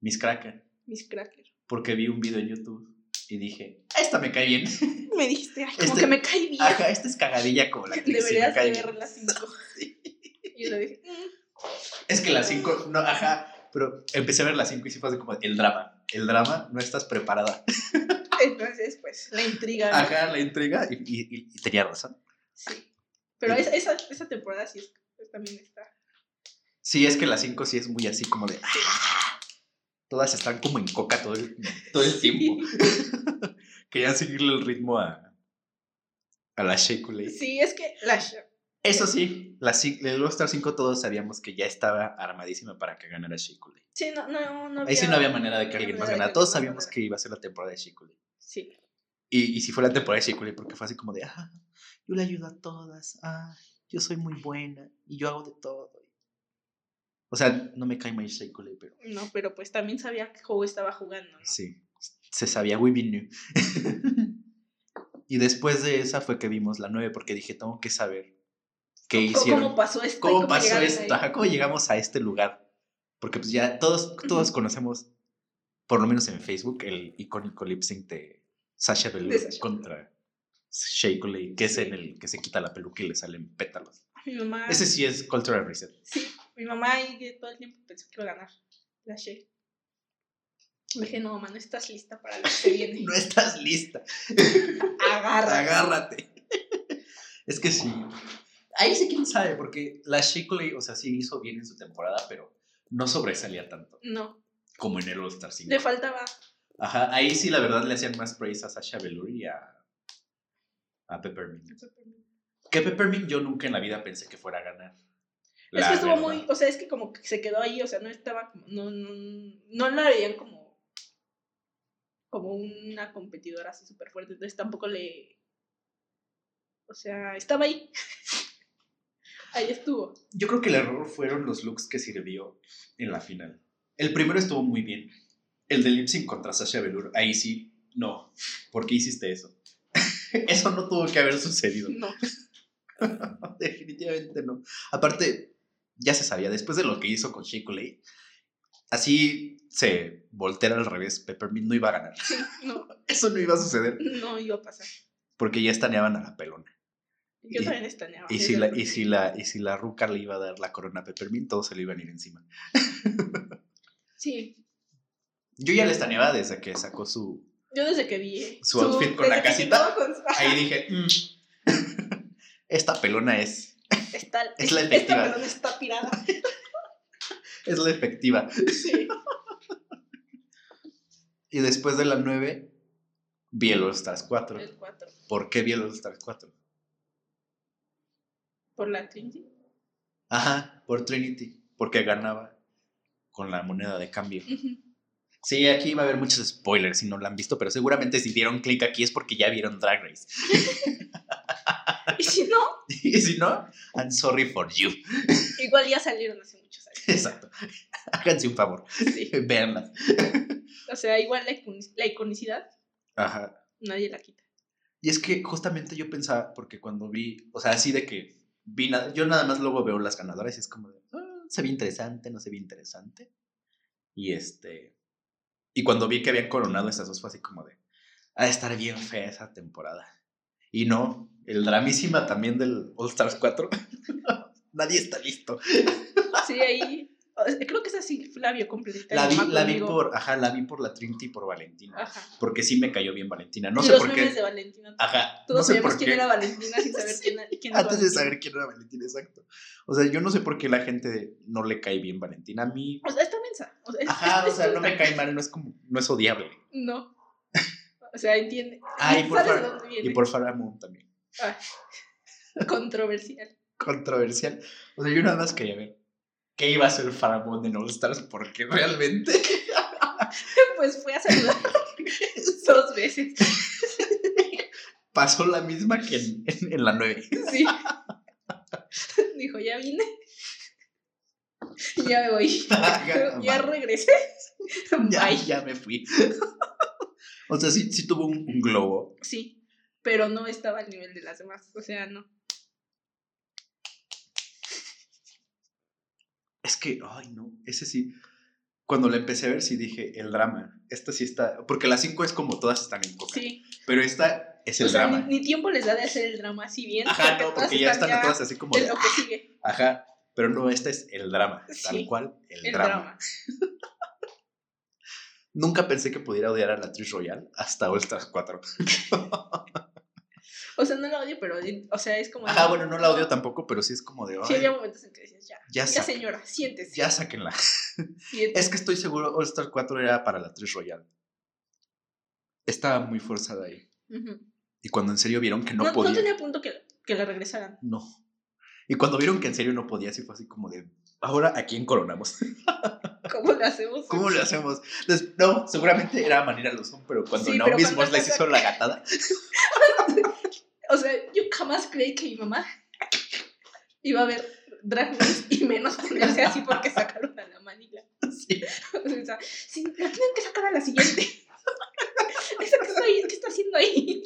Miss Cracker. Miss Cracker. Porque vi un video en YouTube y dije, esta me cae bien. Me dijiste, ay, como Este- que me cae bien. Ajá, esta es cagadilla como la me Deberías cae de bien. ver la 5. Y yo le dije, "Mm". Es que la 5, no, ajá, pero empecé a ver la 5 y sí fue así como el drama. El drama, no estás preparada. entonces, pues, la intriga. ¿no? Ajá, la intriga y, y- y tenía razón. Sí. Pero esa, esa, esa temporada sí es, también está. Sí, es que la 5 sí es muy así como de... Sí. Todas están como en coca todo el, todo el tiempo. Querían seguirle el ritmo a, a la Lake. Sí, es que la Eso sí, la, el All-Star 5 todos sabíamos que ya estaba armadísima para que ganara Lake. Sí, no, no, no Ahí sí no había manera de que había alguien más ganara. Todos sabíamos que iba a ser la temporada de Lake. Sí. Y, y si fue la temporada de Lake, porque fue así como de, ah, yo le ayudo a todas, ah, yo soy muy buena y yo hago de todo. O sea, no me cae Shake Lake, pero No, pero pues también sabía que Joe estaba jugando, ¿no? sí, se sabía, we knew. y después de esa fue que vimos la 9, porque dije, tengo que saber qué ¿Cómo- hicieron. ¿Cómo pasó esto? ¿Cómo cómo pasó esto? Ajá, ¿Cómo llegamos a este lugar? Porque pues ya todos, todos conocemos, por lo menos en Facebook, el icónico lip sync de Sasha Velour contra Lee, que es Sí. en el que se quita la peluca y le salen pétalos. Mamá. Ese sí es Cultural Reset. Sí, mi mamá ahí todo el tiempo pensó que iba a ganar la Shea. Le dije, no, mamá, no estás lista para lo que viene. No estás lista. Agarra. Agárrate. es que sí. Ahí sí quién sabe, porque la Lee, o sea, sí hizo bien en su temporada, pero no sobresalía tanto No, como en el All Star 5. le faltaba. Ajá, ahí sí la verdad le hacían más praise a Sasha Velour y a, a Peppermint. Que Peppermint yo nunca en la vida pensé que fuera a ganar. Es que estuvo verdad. muy, o sea, es que como que se quedó ahí, o sea, no estaba como, no, no, no la veían como, como una competidora así súper fuerte, entonces tampoco le, o sea, estaba ahí. ahí estuvo. Yo creo que el error fueron los looks que sirvió en la final. El primero estuvo muy bien. El de lip sync contra Sasha Velour, ahí sí, no. ¿Por qué hiciste eso? eso no tuvo que haber sucedido. No, Definitivamente no. Aparte, ya se sabía, después de lo que hizo con Shake Lay, así se volteara al revés, Peppermint no iba a ganar. no, Eso no iba a suceder no iba a pasar. porque ya estaneaban a la pelona. Yo Y- también estaneaba. Y si, la, y, si la, y si la ruca le iba a dar la corona a Peppermint, todos se le iban a ir encima. Sí, Yo ya le estaneaba desde que sacó su... yo desde que vi Su outfit con la casita, con Ahí dije, "Mm, esta pelona es, Está, Es la esta efectiva. pelona está pirada. es la efectiva. Sí. Y después de la 9, vi el All Stars 4. El 4. ¿Por qué vi el All Stars 4? Por la Trinity. Ajá, por Trinity, porque ganaba con la moneda de cambio. Sí, aquí va a haber muchos spoilers si no lo han visto, pero seguramente si dieron clic aquí es porque ya vieron Drag Race. Y si no, Y si no, I'm sorry for you. igual ya salieron hace muchos años. Exacto. Háganse un favor. Sí. Véanlas. O sea, igual la, la iconicidad, Ajá. nadie la quita. Y es que justamente yo pensaba, porque cuando vi, o sea, así de que vi, nada, yo nada más luego veo las ganadoras y es como de, "Ah, se ve interesante, no se ve interesante. Y este, y cuando vi que habían coronado estas dos fue así como de, a estar bien fea esa temporada. Y no, el dramísima también del All Stars 4, nadie está listo. Sí, ahí. Creo que esa sí la vio completa. La vi, la por, ajá, la vi por la Trinity y por Valentina. Ajá. Porque sí me cayó bien Valentina. No y sé los por qué. de Valentina. Ajá, Todos no sabíamos quién era Valentina sin saber quién, quién era Antes de saber quién era Valentina, exacto. O sea, yo no sé por qué la gente no le cae bien Valentina. A mí, O sea, está mensa. O sea, ajá, o sea, no me cae mal, no es como, no es odiable. No. O sea, entiende. Ah, y por, ¿Sabes de Far- dónde viene? y por Farrah Moon también. Controversial. Controversial. O sea, yo nada más quería ver qué iba a hacer Farrah Moon en All Stars, porque realmente Pues fue a saludar dos veces. pasó la misma que en, en- en la 9. Sí. Dijo, ya vine. Ya me voy. ya regresé. ya, Bye. ya me fui. O sea, sí, sí tuvo un, un globo. Sí, pero no estaba al nivel de las demás. O sea, no. Es que, ay, no, ese sí. Cuando la empecé a ver, sí dije, el drama. Esta sí está. Porque las 5 es como todas están en coca. Sí. Pero esta es el o sea, drama. ni, ni tiempo les da de hacer el drama así bien. Ajá, no, porque ya están todas así como. de, lo que sigue. Ajá, pero no, este es el drama. Tal Sí, cual, el, El drama. drama. Nunca pensé que pudiera odiar a la actriz royal hasta All Stars 4. O sea, no la odio, pero, o sea, es como... de- Ajá, bueno, no la odio tampoco, pero sí es como de. Sí, "Ay, había momentos en que decías, ya, Ya ya, señora, siéntese. ya sáquenla. siéntese". Es que estoy seguro, All Star 4 era para la 3 Royal. Estaba muy forzada ahí. Ujú. Y cuando en serio vieron que no, no, podía. no tenía punto que, que la regresaran. No. Y cuando vieron que en serio no podía, sí fue así como de. Ahora, ¿a quién coronamos? ¿Cómo le hacemos? ¿Cómo le hacemos? No, seguramente era Manila Luzón, pero cuando Sí, Naomi Smalls les hizo la gatada. O sea, yo jamás creí que mi mamá iba a ver Drag Race y menos ponerse así porque sacaron a la Manila. Sí. O sea, sí, la tienen que sacar a la siguiente. ¿Esa que está, ahí, ¿Qué está haciendo ahí?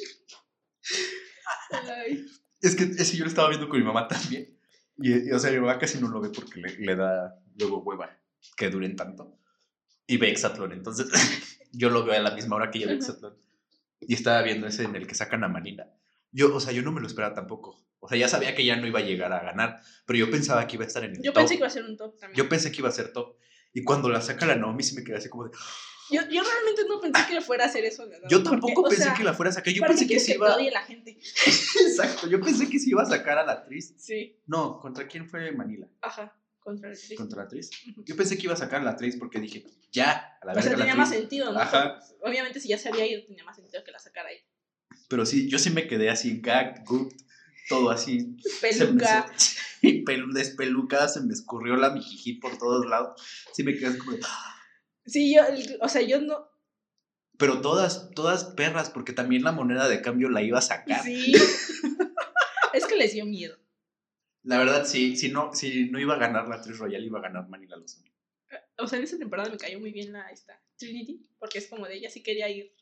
Ay, Es que ese yo lo estaba viendo con mi mamá también. Y, y, o sea, mi mamá casi no lo ve porque le, le da luego hueva que duren tanto. Y ve Exatlón. Entonces, yo lo veo a la misma hora que ella ve Ajá. Exatlón. Y estaba viendo ese en el que sacan a Manila. Yo, o sea, yo no me lo esperaba tampoco. O sea, ya sabía que ya no iba a llegar a ganar, pero yo pensaba que iba a estar en el yo top. pensé que iba a ser un top también. Yo pensé que iba a ser top. Y cuando la saca la Naomi, sí me quedé así como de. Yo, yo realmente no pensé que fuera a hacer eso. la Yo porque, tampoco o pensé sea, que la fuera a sacar. Yo ¿para qué pensé que que iba. te odie la gente? Exacto. Yo pensé que sí iba a sacar a la actriz. Sí, No, ¿contra quién fue Manila? ajá, contra el sí. ¿Contra la actriz? Yo pensé que iba a sacar a la actriz porque dije, ya, a la O sea, verga la tenía más actriz. sentido, ¿no? Ajá. Obviamente, si ya se había ido, tenía más sentido que la sacara ahí. Pero sí, yo sí me quedé así, gagged, gooped, todo así. Peluca. pelu- despelucada, se me escurrió la mijijí por todos lados. Sí me quedé así como de, Sí, yo, o sea, yo no. Pero todas, todas perras, porque también la moneda de cambio la iba a sacar. Sí. es que les dio miedo. La verdad, sí, si no, si no iba a ganar la actriz Royal, iba a ganar Manila Luzón. O sea, en esa temporada me cayó muy bien la esta Trinity, porque es como de ella sí quería ir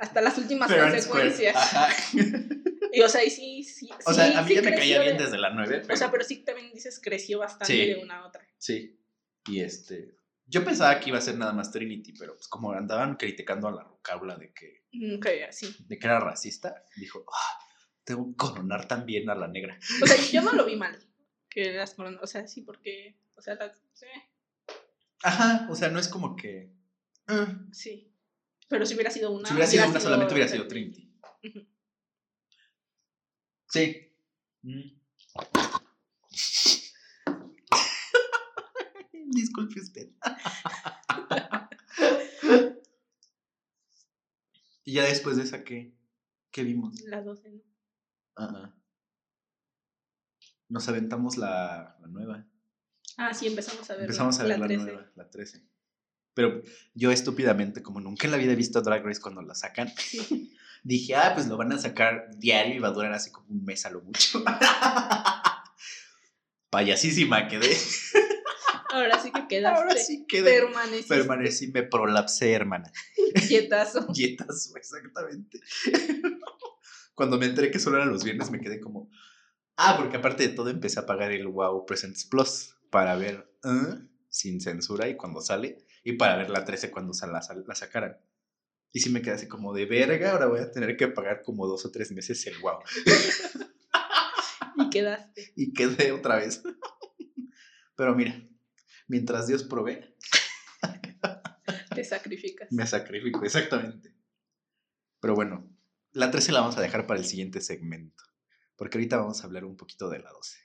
hasta las últimas consecuencias. Y o sea, y sí, sí. O sí, sea, a mí sí ya me caía bien de- desde la 9, pero... O sea, pero sí también dices creció bastante Sí. de una a otra. Sí. Y este. Yo pensaba que iba a ser nada más Trinity, pero pues como andaban criticando a la Rucabla de que, Mm, que así. de que era racista, dijo, "Ah, tengo que coronar también a la negra. O sea, yo no lo vi mal. Que las coronas, o sea, sí, porque, o sea, las, sí, Ajá, o sea, no es como que. ah, sí. Pero si hubiera sido una. si hubiera sido una, solamente hubiera sido Trinity. Sí. Mm. Disculpe usted. y ya después de esa, ¿qué, qué vimos? Las 12, ¿no? Ah. Nos aventamos la, la nueva. Ah, sí, empezamos a ver. Empezamos a ver la, 13. nueva, la 13. Pero yo estúpidamente, como nunca en la vida he visto Drag Race cuando la sacan, Sí. dije, ah, pues lo van a sacar diario y va a durar así como un mes a lo mucho. Payasísima quedé. Ahora sí que quedaste. Ahora sí quedé. Permaneciste. Permanecí, me prolapsé, hermana. Quietazo. Dietas, exactamente. Cuando me enteré que solo eran los viernes, me quedé como. Ah, porque aparte de todo, empecé a pagar el Wow Presents Plus para ver ¿eh? sin censura y cuando sale, y para ver la 13 cuando la, la sacaran. Y sí me quedé así como de verga, ahora voy a tener que pagar como dos o tres meses el Wow. Y quedaste. Y quedé otra vez. Pero mira, mientras Dios provee, Te sacrificas. Me sacrifico, exactamente. Pero bueno, la 13 la vamos a dejar para el siguiente segmento. Porque ahorita vamos a hablar un poquito de la 12.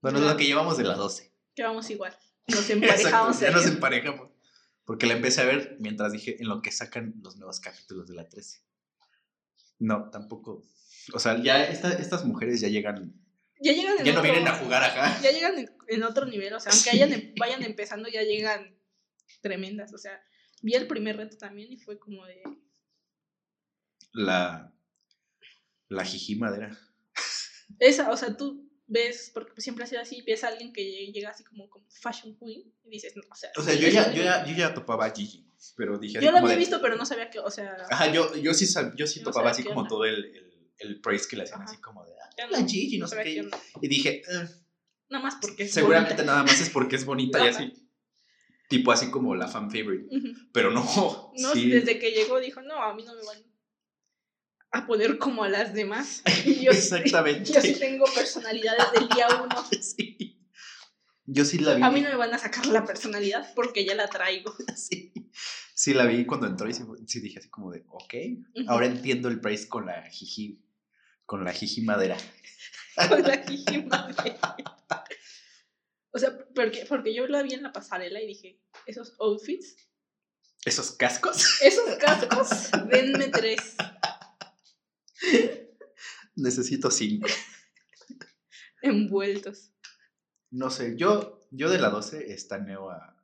Bueno, Ya. lo que llevamos de la 12. Que vamos igual. Nos Exacto, emparejamos. ya nos emparejamos. Porque la empecé a ver mientras dije en lo que sacan los nuevos capítulos de la 13. No, tampoco. O sea, ya esta- estas mujeres ya llegan. Ya llegan en Ya no otro- vienen a jugar acá. Ya llegan en, en otro nivel. O sea, aunque hayan, em- vayan empezando, ya llegan tremendas. O sea, vi el primer reto también y fue como de. La. La jiji madera. Esa, o sea, tú ves, porque siempre ha sido así, ves a alguien que lle- llega así como, como fashion queen y dices, no, o sea. O sea, yo ya, yo ya, yo ya topaba a Gigi. Pero dije Yo lo había de- visto, pero no sabía que, o sea. Ajá, yo, yo sí, yo sí No topaba así como onda. todo el, el, el praise que le hacían Ajá. así como de, ah, la Gigi, no sé qué. Y dije, "Eh, Nada más porque es seguramente bonita. nada más es porque es bonita y así. Tipo así como la fan favorite. Pero no, No, sí. desde que llegó dijo, no, a mí no me van a poner como a las demás. Y yo, sí- Exactamente. yo sí tengo personalidades del día uno. Sí. Yo sí la vi. A mí no me van a sacar la personalidad porque ya la traigo. sí. Sí la vi cuando entró y sí, sí dije así como de, ok, ahora entiendo el praise con la jiji, Con la jiji madera. con la jiji madre. O sea, porque, porque yo la vi en la pasarela y dije, esos outfits, ¿Esos cascos? esos cascos, denme tres. Necesito cinco. envueltos. No sé, yo, yo de la 12 estaneo a,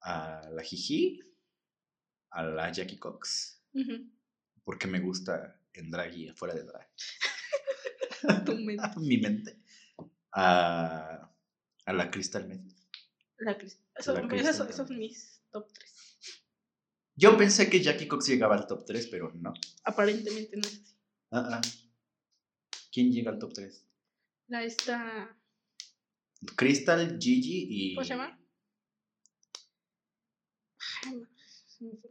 a la Jiji, a la Jackie Cox, porque me gusta en drag y afuera de drag. tu mente. Mi mente. A, a la Crystal Meth. La cris- eso- La esos, son mis top 3. Yo pensé que Jackie Cox llegaba al top 3, pero no. Aparentemente no es así. Ah. ¿Quién llega al top 3? La esta. Crystal, Gigi y. ¿Cómo se llama? Ay, se me fue.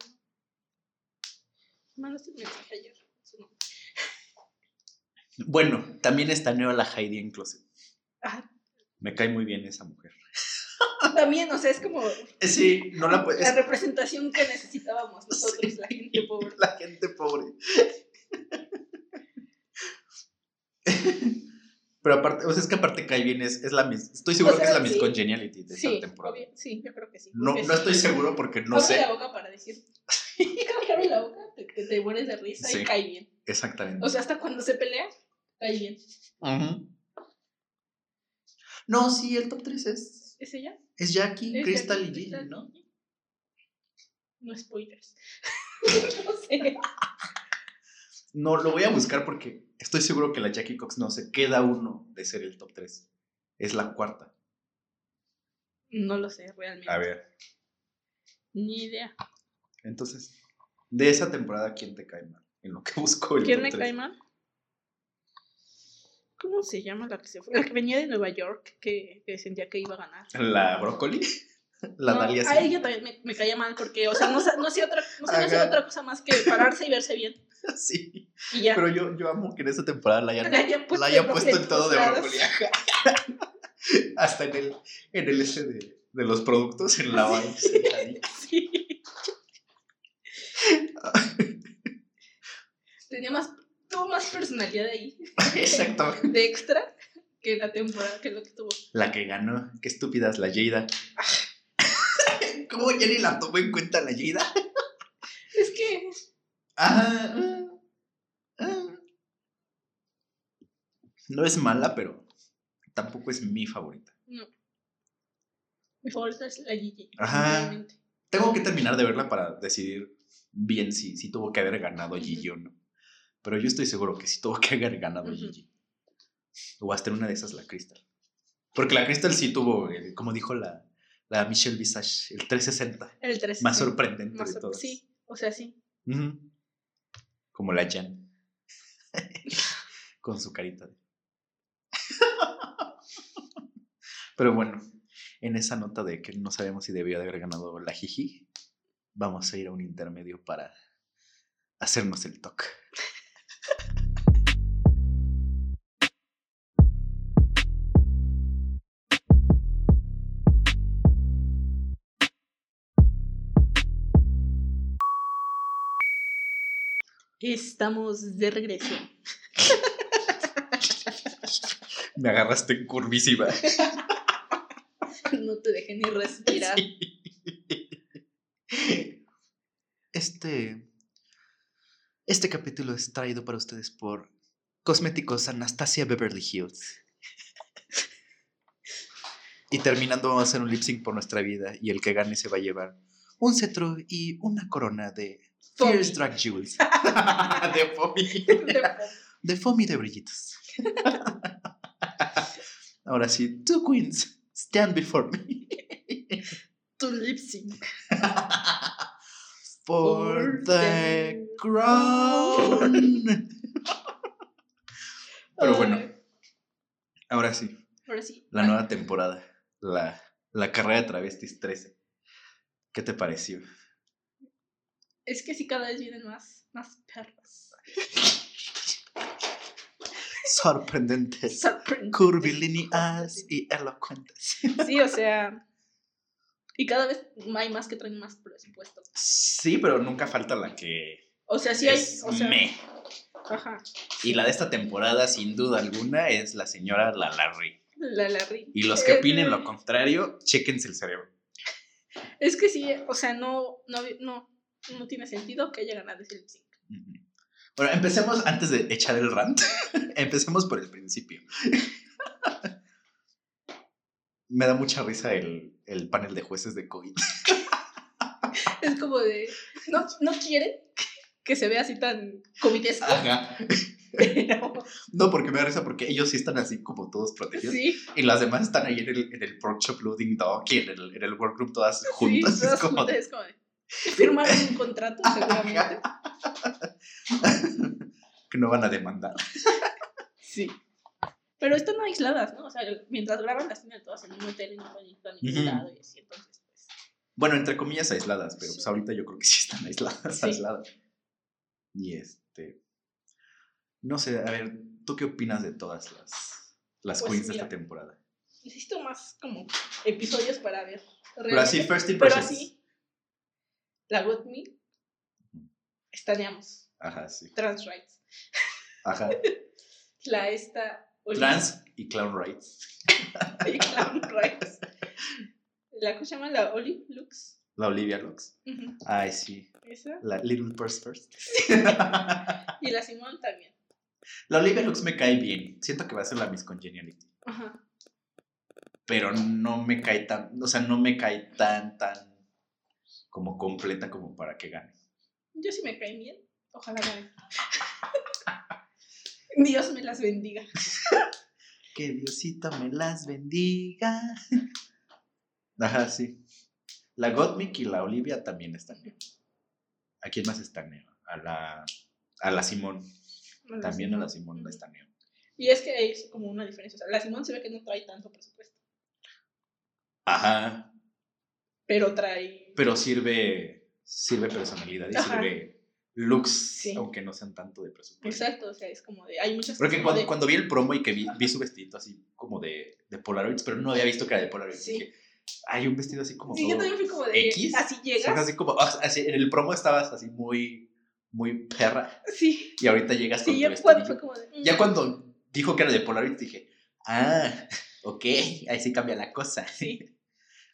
Ayer. Bueno, también estaneo a la Heidi en Closet. Ah, Me cae muy bien esa mujer. también, o sea, es como Sí, no la puedes. la representación que necesitábamos nosotros, la gente pobre. La gente pobre. Pero aparte, o sea, es que aparte cae bien, es, es la mis, estoy seguro O sea, que es la Miss sí. Congeniality de Sí, esta temporada. obvio, sí, yo creo que sí. No, no sí. estoy seguro porque no abre sé la boca para decir. abre la boca, te, te, te mueres de risa y cae bien. exactamente. O sea, hasta cuando se pelea, cae bien. No, sí, el top 3 es, ¿Es ella? es Jackie, ¿Es Crystal y Crystal? ¿no? No spoilers. no sé. No, lo voy a buscar porque estoy seguro que la Jackie Cox no se queda uno de ser el top 3. Es la cuarta. No lo sé, realmente. A ver, Ni idea. entonces, de esa temporada, ¿quién te cae mal? En lo que busco el ¿Quién top me 3. cae mal? ¿Cómo se llama la que se fue? La que venía de Nueva York, que, que sentía que iba a ganar. La brócoli. La No, Dalia a ella también me, me caía mal porque, o sea, no, no hacía otra, no sabía hacer Ajá. otra cosa más que pararse y verse bien. Sí. Ya. Pero yo, yo amo que en esa temporada la hayan, La hayan puesto la hayan de- puesto en todo de brócoli. Hasta en el, en el ese de, de los productos, en la sentadita. Sí. Tenía más, tuvo más personalidad ahí, Exacto. de extra, que la temporada, que lo que tuvo. La que ganó. Qué estúpida es la Jada. ¿Cómo ya ni la tomó en cuenta la Jada? Es que, Ah, ah, ah. No es mala, pero tampoco es mi favorita. no. Mi favorita es la Gigi. Ajá. Tengo que terminar de verla para decidir bien si, si tuvo que haber ganado Ujú. Gigi o no. Pero yo estoy seguro que sí tuvo que haber ganado Ujú. Gigi. O hasta en una de esas la Crystal. Porque la Crystal sí tuvo, el- como dijo la, la Michelle Visage, el 360. El 3. Más sorprendente Más de todas. Sí, o sea, sí. Como la Jan. Con su carita. de- Pero bueno, en esa nota de que no sabemos si debió de haber ganado la Jiji, vamos a ir a un intermedio para hacernos el toque. Estamos de regreso. Me agarraste en curvísima. No te dejé ni respirar. Este. Este capítulo es traído para ustedes por Cosméticos Anastasia Beverly Hills. Y terminando, vamos a hacer un lip sync por nuestra vida. Y el que gane se va a llevar un cetro y una corona de Foamy. Fierce Drag Jewels. de Foamy. De Foamy de brillitos. Ahora sí, two queens stand before me. Tu lip sync. For For the the crown. Pero bueno. Ahora sí, Ahora sí. la nueva temporada. La, la carrera de travestis 13. ¿Qué te pareció? Es que sí, cada vez vienen más, más perros. Sorprendentes, Sorprendente. curvilíneas y elocuentes. Sí, o sea. Y cada vez hay más que traen más presupuesto. Sí, pero nunca falta la que O sea, sí hay. O sea, me. Ajá. Y la de esta temporada, sin duda alguna, es la señora La Larry. La Larry. Y los que opinen lo contrario, chéquense el cerebro. Es que sí, o sea, no, no, no, no tiene sentido que haya ganado ese lip sync. Bueno, empecemos antes de echar el rant. empecemos por el principio. Me da mucha risa el, el panel de jueces de COVID. Es como de. No, no quieren que se vea así tan comitesco. Ajá. Pero. No, porque me da risa porque ellos sí están así como todos protegidos. Sí, Y las demás están ahí en el, en el workshop Loading Dog y en el, en el workroom todas juntas. sí, es todas como juntas, es como de. Firmaron un contrato, seguramente. que no van a demandar. Sí. Pero están aisladas, ¿no? O sea, mientras graban las tienen todas en un hotel y no van a ningún Ujú. lado y así, entonces, pues. Bueno, entre comillas aisladas, pero pues ahorita yo creo que sí están aisladas, Sí. aisladas. Y este. No sé, a ver, ¿tú qué opinas de todas las, las Pues queens de esta temporada? Necesito más como episodios para ver. Pero así, first Pero impressions. así, la Got Me, estaneamos. Ajá, sí. Trans rights. Ajá. La esta. Olivia Trans y clown rights. y Clown rights. La que se llama la Oli Lux. La Olivia Lux. Ay, sí. Esa. La Little Purse First. Y la Simón también. La Olivia Lux me cae bien. Siento que va a ser la Miss Congeniality. Ajá. Pero no me cae tan. O sea, no me cae tan, tan. Como completa como para que gane. Yo sí me caen bien. Ojalá gane. Dios me las bendiga. Que Diosito me las bendiga. Ajá, sí. La Gottmik y la Olivia también están bien. ¿A quién más están? A la, a la Simón. También a la Simón la están. Y es que hay como una diferencia. O sea, la Simón se ve que no trae tanto presupuesto. Ajá. Pero trae. Pero sirve, sirve personalidad y Ajá. sirve looks, Sí. aunque no sean tanto de presupuesto. Exacto, o sea, es como de. Hay muchas Porque cuando, de- cuando vi el promo y que vi, vi su vestido así como de, de Polaroids, pero no había visto que era de Polaroids, Sí. dije, hay un vestido así como Sí, yo también fui como de. X. Así O sea, llegas. así como, así, en el promo estabas así muy, muy perra Sí. y ahorita llegas con Sí, tu yo cuando fue como de. mm, Ya cuando dijo que era de Polaroid dije, ah, ok, ahí sí cambia la cosa. Sí.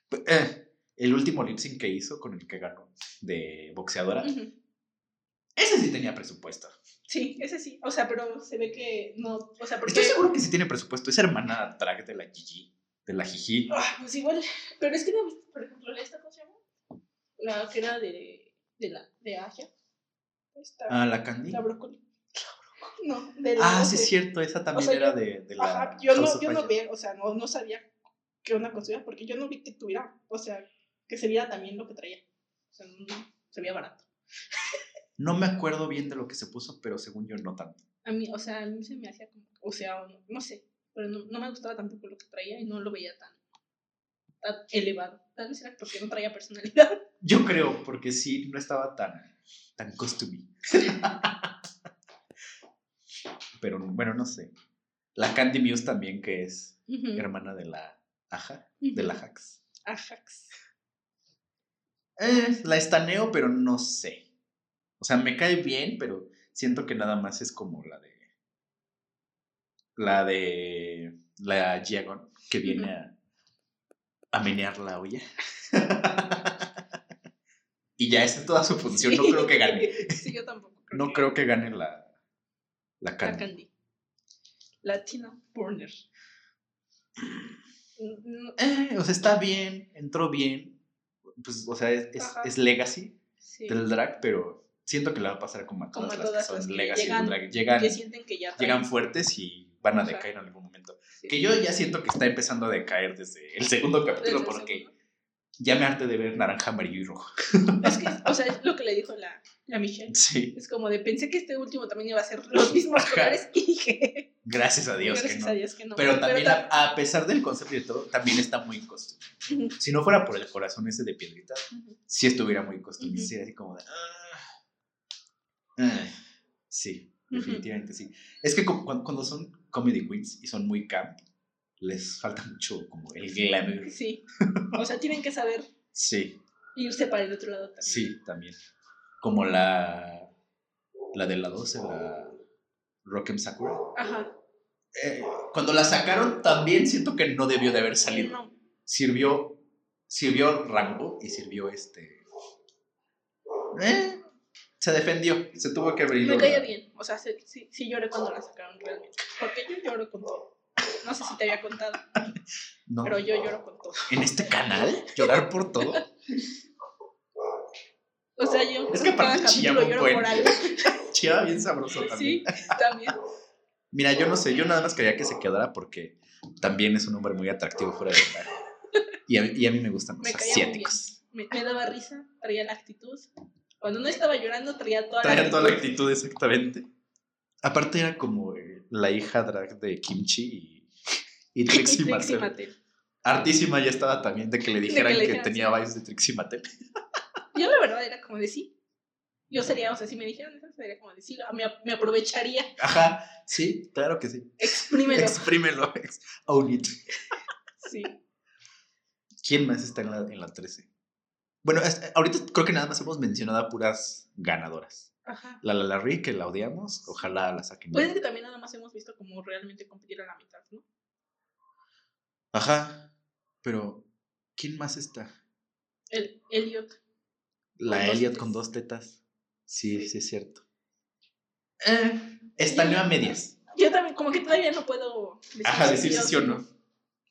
Eh, el último lip sync que hizo con el que ganó de boxeadora, ese sí tenía presupuesto. Sí, ese sí. O sea, pero se ve que no. O sea, porque. Estoy seguro que sí tiene presupuesto. Es hermana drag de la Gigi, de la Gigi. Ah, pues igual. Pero es que no por ejemplo, esta, ¿cómo se llama? La que era de. de la. de Asia. Esta. Ah, la Candy. La brócoli. No, de la. Ah, sí, de- es cierto. Esa también sea, era yo- de, de la. Ajá, yo no, yo no veía, o sea, no, no sabía que una cosa porque yo no vi que tuviera, o sea, que se viera también lo que traía. O sea, no, se veía barato. No me acuerdo bien de lo que se puso, pero según yo no tanto. A mí, o sea, a mí se me hacía como, o sea, no, sé, pero no, no me gustaba tampoco lo que traía y no lo veía tan, tan elevado. Tal vez era porque no traía personalidad. Yo creo, porque sí, no estaba tan, tan costumbre. pero bueno, no sé. La Candy Muse también, que es hermana de la Aja, de la Hax. Ajax. Eh, la estaneo, pero no sé. O sea, me cae bien, pero siento que nada más es como la de. La de. La Giagon, que viene a. a menear la olla. y ya esa es toda su función. No creo que gane. Sí, yo tampoco. No creo que gane la. La La Candy. Candy. Latina Burner. Eh, o sea, está bien, entró bien. Pues, o sea, es, es, legacy Sí. del drag, pero siento que le va a pasar como a Como todas a las todas que son legacy llegan- del drag. Llegan, que sienten que ya llegan fuertes y van a Ajá. decaer en algún momento. Sí. Que yo ya siento que está empezando a decaer desde el segundo capítulo porque. Ya me harté de ver naranja, amarillo y rojo. Es que, o sea, es lo que le dijo la, la Michelle. Sí, Es como de, pensé que este último también iba a ser los mismos Ajá. colores y dije, gracias a Dios gracias que no. a Dios que no. Pero también, ta- a, a pesar del concepto y de todo, también está muy costume. Ujú, Si no fuera por el corazón ese de piedrita, sí estuviera muy costume. Sí, así como de. "Ah". Ah, sí, definitivamente sí. Es que cu- cuando, cuando son comedy queens y son muy camp, les falta mucho como el glamour. Sí. O sea, tienen que saber Sí, irse para el otro lado también. sí, también. Como la. La de la 12, la. Rock'em Sakura. Ajá. Eh, cuando la sacaron, también siento que no debió de haber salido. No. Sirvió, sirvió rango y sirvió este. Eh, se defendió, se tuvo que abrir. Me caía bien. O sea, sí, sí, sí lloré cuando la sacaron realmente. Porque yo lloro con todo. No sé si te había contado, No. pero yo lloro con todo. En este canal, llorar por todo. O sea, yo Es que cada aparte capítulo lloro buen. por algo. Chillaba bien sabroso también. Sí, también. Mira, yo no sé, yo nada más quería que se quedara porque también es un hombre muy atractivo fuera de lugar. Y a, mí- y a mí me gustan los Me asiáticos. Me, me daba risa, traía la actitud. Cuando no estaba llorando, traía toda la Traía actitud. toda la actitud exactamente. Aparte era como eh, la hija drag de Kimchi y, y Trixie Mattel. Mattel. Hartísima ya estaba también de que le dijeran le que tenía sí. vibes de Trixie Mattel. Yo la verdad era como de sí. Yo sería, o sea, si me dijeran eso, sería como de sí, me, me aprovecharía. Ajá, sí, claro que sí. Exprímelo. Exprímelo, ex- own it. Sí. ¿Quién más está en la, en la 13? Bueno, es- ahorita creo que nada más hemos mencionado a puras ganadoras. Ajá. La Larry, que la odiamos, ojalá la saquen. Pues es que también nada más hemos visto como realmente competir a la mitad, ¿no? Ajá, pero ¿quién más está? El Elliot. La Elliot con dos tetas. Sí, sí es cierto. Eh, está a medias. Yo también, como que todavía no puedo decir Ajá, si decir sí o no.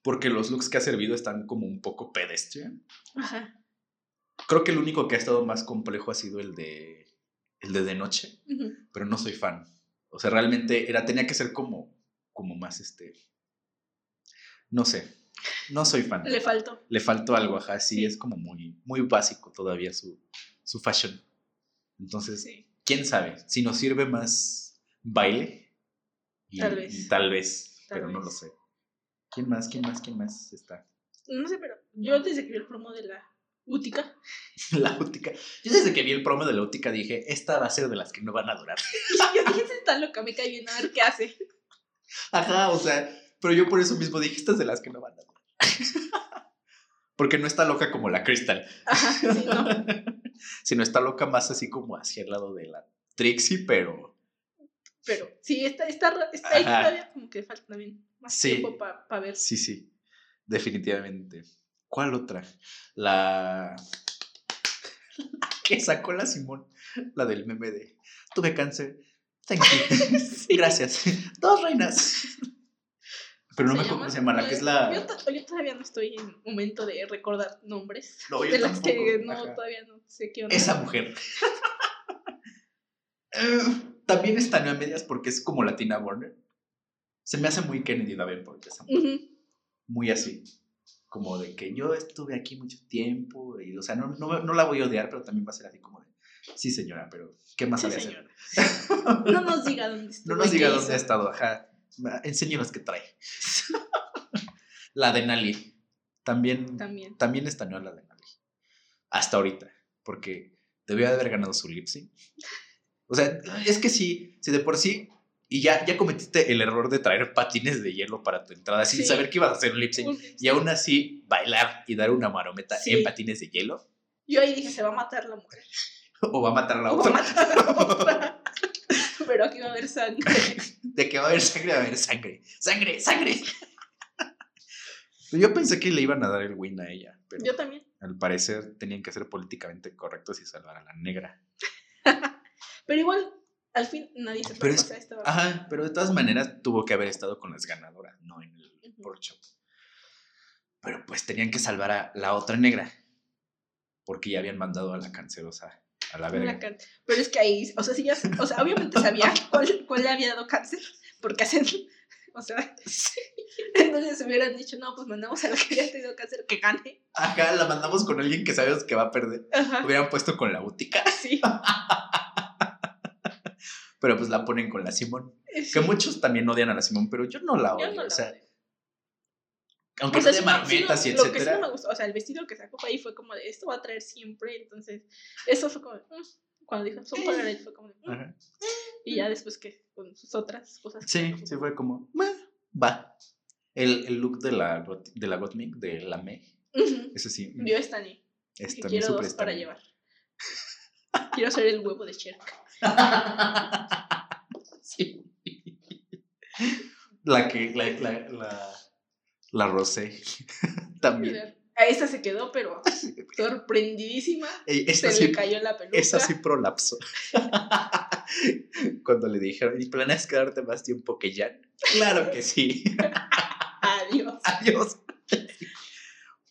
Porque los looks que ha servido están como un poco pedestrian. Ajá. Creo que el único que ha estado más complejo ha sido el de el de de noche, pero no soy fan. O sea, realmente era tenía que ser como como más este no sé. No soy fan. Le faltó. Le faltó algo, ajá, sí, Sí. es como muy muy básico todavía su su fashion. Entonces, Sí. quién sabe, si nos sirve más baile. y- Tal vez. y tal vez, Tal pero no lo sé. ¿Quién más? ¿Quién más? ¿Quién más está? No sé, pero yo desde que vi el promo de la Útica, La útica. Yo desde que vi el promo de la útica dije, esta va a ser de las que no van a durar. yo dije, esta está loca, me cae bien, a ver qué hace. Ajá, o sea, pero yo por eso mismo dije, esta es de las que no van a durar. Porque no está loca como la Crystal, Ajá, sí, no. sino está loca más así como hacia el lado de la Trixie, pero Pero sí, está, está, está ahí todavía como que falta también más Sí. tiempo para ver. sí, sí, definitivamente. ¿Cuál otra? La que sacó la Simón, la del meme de tuve cáncer. Thank you. Sí. Gracias. Dos reinas. Pero no me acuerdo cómo se llama, la que es la. Yo, to- yo todavía no estoy en momento de recordar nombres. No, yo de las que no, ajá. todavía no sé qué onda. Esa mujer. También está a medias porque es como Latina Warner. Se me hace muy Kennedy Davenport esa mujer. Muy así. Como de que yo estuve aquí mucho tiempo. Y, o sea, no, no, no la voy a odiar, pero también va a ser así como de. Sí, señora, pero ¿qué más Sí, hacer? señora. No nos diga dónde estuvo. No nos diga dónde ha estado, ajá. Enséñenos qué trae. la de Nali. También, También. también la de Nali. Hasta ahorita. Porque debió de haber ganado su lip sync. O sea, es que sí, si de por sí. Y ya, ya cometiste el error de traer patines de hielo para tu entrada sin Sí. saber que ibas a hacer un lip sync. Y aún así bailar y dar una marometa Sí. en patines de hielo. Yo ahí dije, se va a matar la mujer. O va a matar a la O va a otra. matar a la otra. Pero aquí va a haber sangre. De que va a haber sangre, va a haber sangre. ¡Sangre! ¡Sangre! Yo pensé que le iban a dar el win a ella, pero Yo también. al parecer tenían que ser políticamente correctos y salvar a la negra. Pero igual, al fin nadie se Pero es- o sea, estaba- Ajá, pero de todas maneras tuvo que haber estado con las ganadoras, no en el Ujú. workshop. Pero pues tenían que salvar a la otra negra, porque ya habían mandado a la cancerosa a la verga. Pero es que ahí, o sea, sí ya, o sea, obviamente sabía cuál, cuál le había dado cáncer, porque hacen, o sea, entonces hubieran dicho, no, pues mandamos a la que ya tenido cáncer que gane. Ajá, la mandamos con alguien que sabemos que va a perder. Ajá, Hubieran puesto con la útica, sí. pero pues la ponen con la Simón. sí. Que muchos también odian a la Simón, pero yo no la odio. no o sea, odio. Aunque O sea, no de me- y Lo que sí etcétera. no me gustó, o sea, el vestido que sacó ahí fue como de, esto va a traer siempre, entonces, eso fue como, de, "Mm". cuando dijo, son Polaroid, fue como de, "Mm". Ajá. y ya después que, con sus otras cosas. Sí, sí fue como, "Meh, va. El, el look de la, de la Gottmik, de la Me, Ujú. ese sí. Vio esta ni, Está que bien quiero dos para llevar. Quiero ser el huevo de Cherk. sí. La que, la, la, la, la rosé. También. A esa se quedó, pero sorprendidísima. Ey, Se sí, le cayó la peluca. esa sí prolapsó. Cuando le dijeron, ¿y planeas quedarte más tiempo que Jan? Claro que sí. Adiós. Adiós.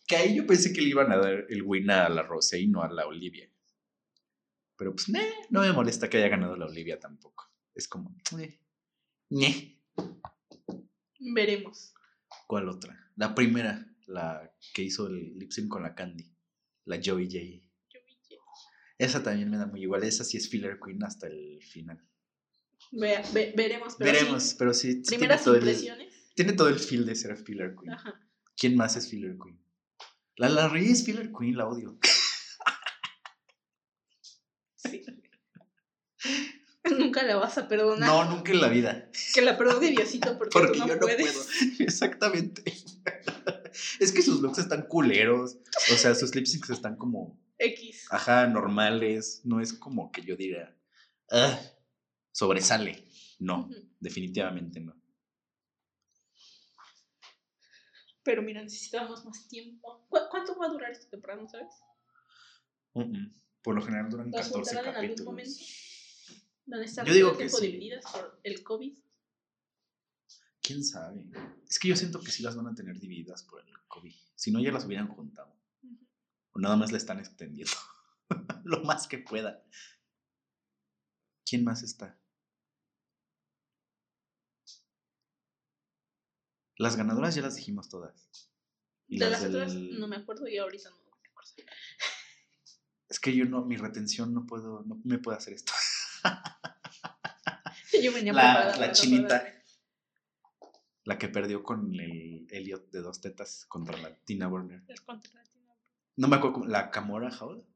Que ahí yo pensé que le iban a dar el win a la Rosé y no a la Olivia. Pero pues, no me molesta que haya ganado la Olivia tampoco. Es como, eh. Veremos. ¿Cuál otra? La primera, la que hizo el lip sync con la Candy. La Joey J. Esa también me da muy igual. Esa sí es filler queen hasta el final. Vea- ve- veremos. Pero Veremos, sí, pero sí. sí tiene, primeras todo el, impresiones. tiene todo el feel de ser filler queen. Ajá. ¿Quién más es filler queen? La Larry es filler queen, la odio. Sí. Nunca la vas a perdonar. No, nunca en la vida. Que la perdone Diosito porque, Porque tú no yo no puedes. puedo. Exactamente. Es que sus looks están culeros. O sea, sus lip syncs están como, X. ajá, normales. No es como que yo diga, "Ah, sobresale. No, definitivamente no. Pero mira, necesitamos más tiempo. ¿Cu- ¿Cuánto va a durar esta temporada, no sabes? Por lo general duran ¿Las 14 juntarán en algún capítulos. momento? ¿Van a estar Yo digo que sí. divididas por el COVID? ¿Quién sabe? Es que yo siento que sí las van a tener divididas por el COVID. Si no, ya las hubieran juntado. O nada más le están extendiendo. Lo más que pueda. ¿Quién más está? Las ganadoras ya las dijimos todas. Y De las las otras no me acuerdo y ahorita no me acuerdo. Es que yo no, mi retención no puedo, no me puede hacer esto. Yo venía La, chinita, la que perdió con el Elliot de dos tetas contra la Tina Burner. No me acuerdo cómo, la Camora Hall.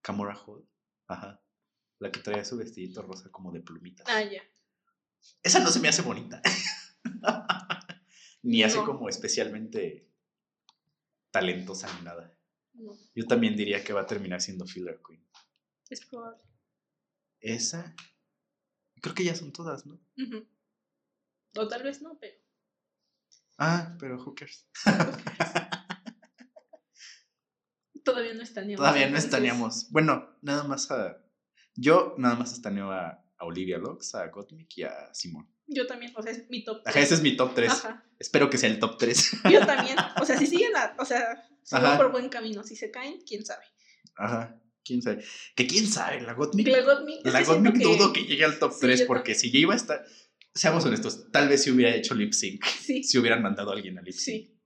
Camora Hall. Ajá. La que traía su vestidito rosa como de plumitas. Ah, ya. Esa no se me hace bonita. ni No. como especialmente talentosa ni nada. No, Yo también diría que va a terminar siendo Filler Queen. es probable. Esa. Creo que ya son todas, ¿no? O tal vez no, pero. Ah, pero hookers. Todavía no estaneamos. Todavía no estaneamos. Bueno, nada más a. Yo nada más estaneo a, a Olivia Lux, a Gottmik y a Simón. Yo también, o sea, es mi top. Ajá, tres. ese es mi top 3. Ajá. Espero que sea el top 3. Yo también. O sea, si siguen, a- o sea, si van Ajá. por buen camino, si se caen, quién sabe. Ajá. ¿Quién sabe? Que quién sabe, la Gottmik. La Gottmik, La Gottmik dudo que llegue al top Sí, 3 yo porque si ya iba a estar. Seamos honestos, tal vez si hubiera hecho lip sync. Sí, Si hubieran mandado a alguien a lip sync sí,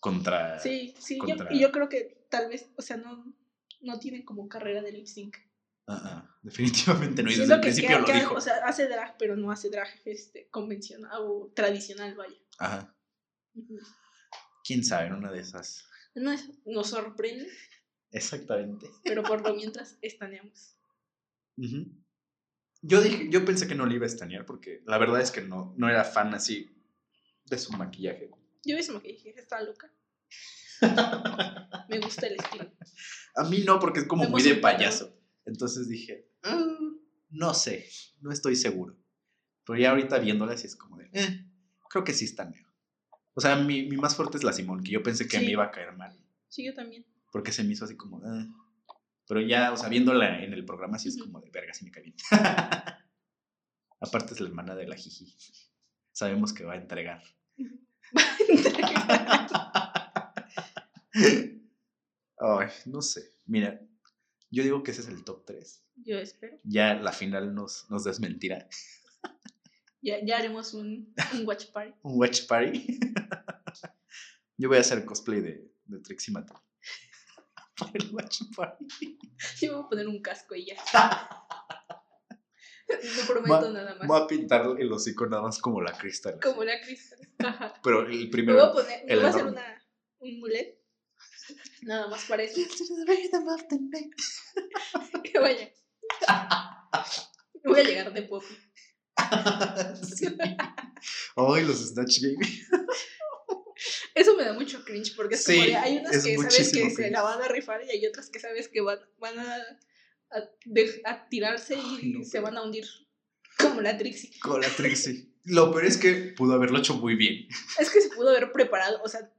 contra. sí, sí. yo- y yo creo que tal vez, o sea, no, no tienen como carrera de lip sync. Definitivamente no. Y desde Siento el principio que- lo que- dijo. O sea, hace drag, pero no hace drag este, convencional o tradicional, vaya. Ajá. Quién sabe, una de esas. No nos sorprende, Exactamente. pero por lo mientras estaneamos. Yo dije, yo pensé que no le iba a estanear porque la verdad es que no, no era fan así de su maquillaje. Yo mismo que dije, está loca. Me gusta el estilo. A mí no, porque es como muy de payaso. Entonces dije, "Mm, no sé, no estoy seguro. Pero ya ahorita viéndola sí es como de, eh, creo que sí estaneo. O sea, mi, mi más fuerte es la Simón, que yo pensé que Sí. me iba a caer mal. Sí, yo también. Porque se me hizo así como, "Eh". Pero ya, o sea, viéndola en el programa sí es como de, verga, sí me cae bien. Aparte es la hermana de la Jiji. Sabemos que va a entregar. Ay, no sé. Mira, yo digo que ese es el top 3. Yo espero. Ya la final nos, nos desmentirá. Ya, ya haremos un, un watch party. Un watch party. Yo voy a hacer cosplay de, de Trixie Mattel. Para el watch party. Yo voy a poner un casco y ya. No prometo Va- nada más. Voy a pintar el hocico nada más como la cristal. Como la cristal. Ajá. Pero el Me voy a primero. poner, me voy a hacer una, un mulet. Nada más para eso. Que vaya. Voy a llegar de pop. Sí. Ay, los Snatch Game. Eso me da mucho cringe porque es Sí, como de, hay unas es que sabes que se la van a rifar y hay otras que sabes que van, van a, a, de- a tirarse y no, se van a hundir. Como la Trixie. Con la Trixie. Lo peor es que pudo haberlo hecho muy bien. Es que se pudo haber preparado, o sea,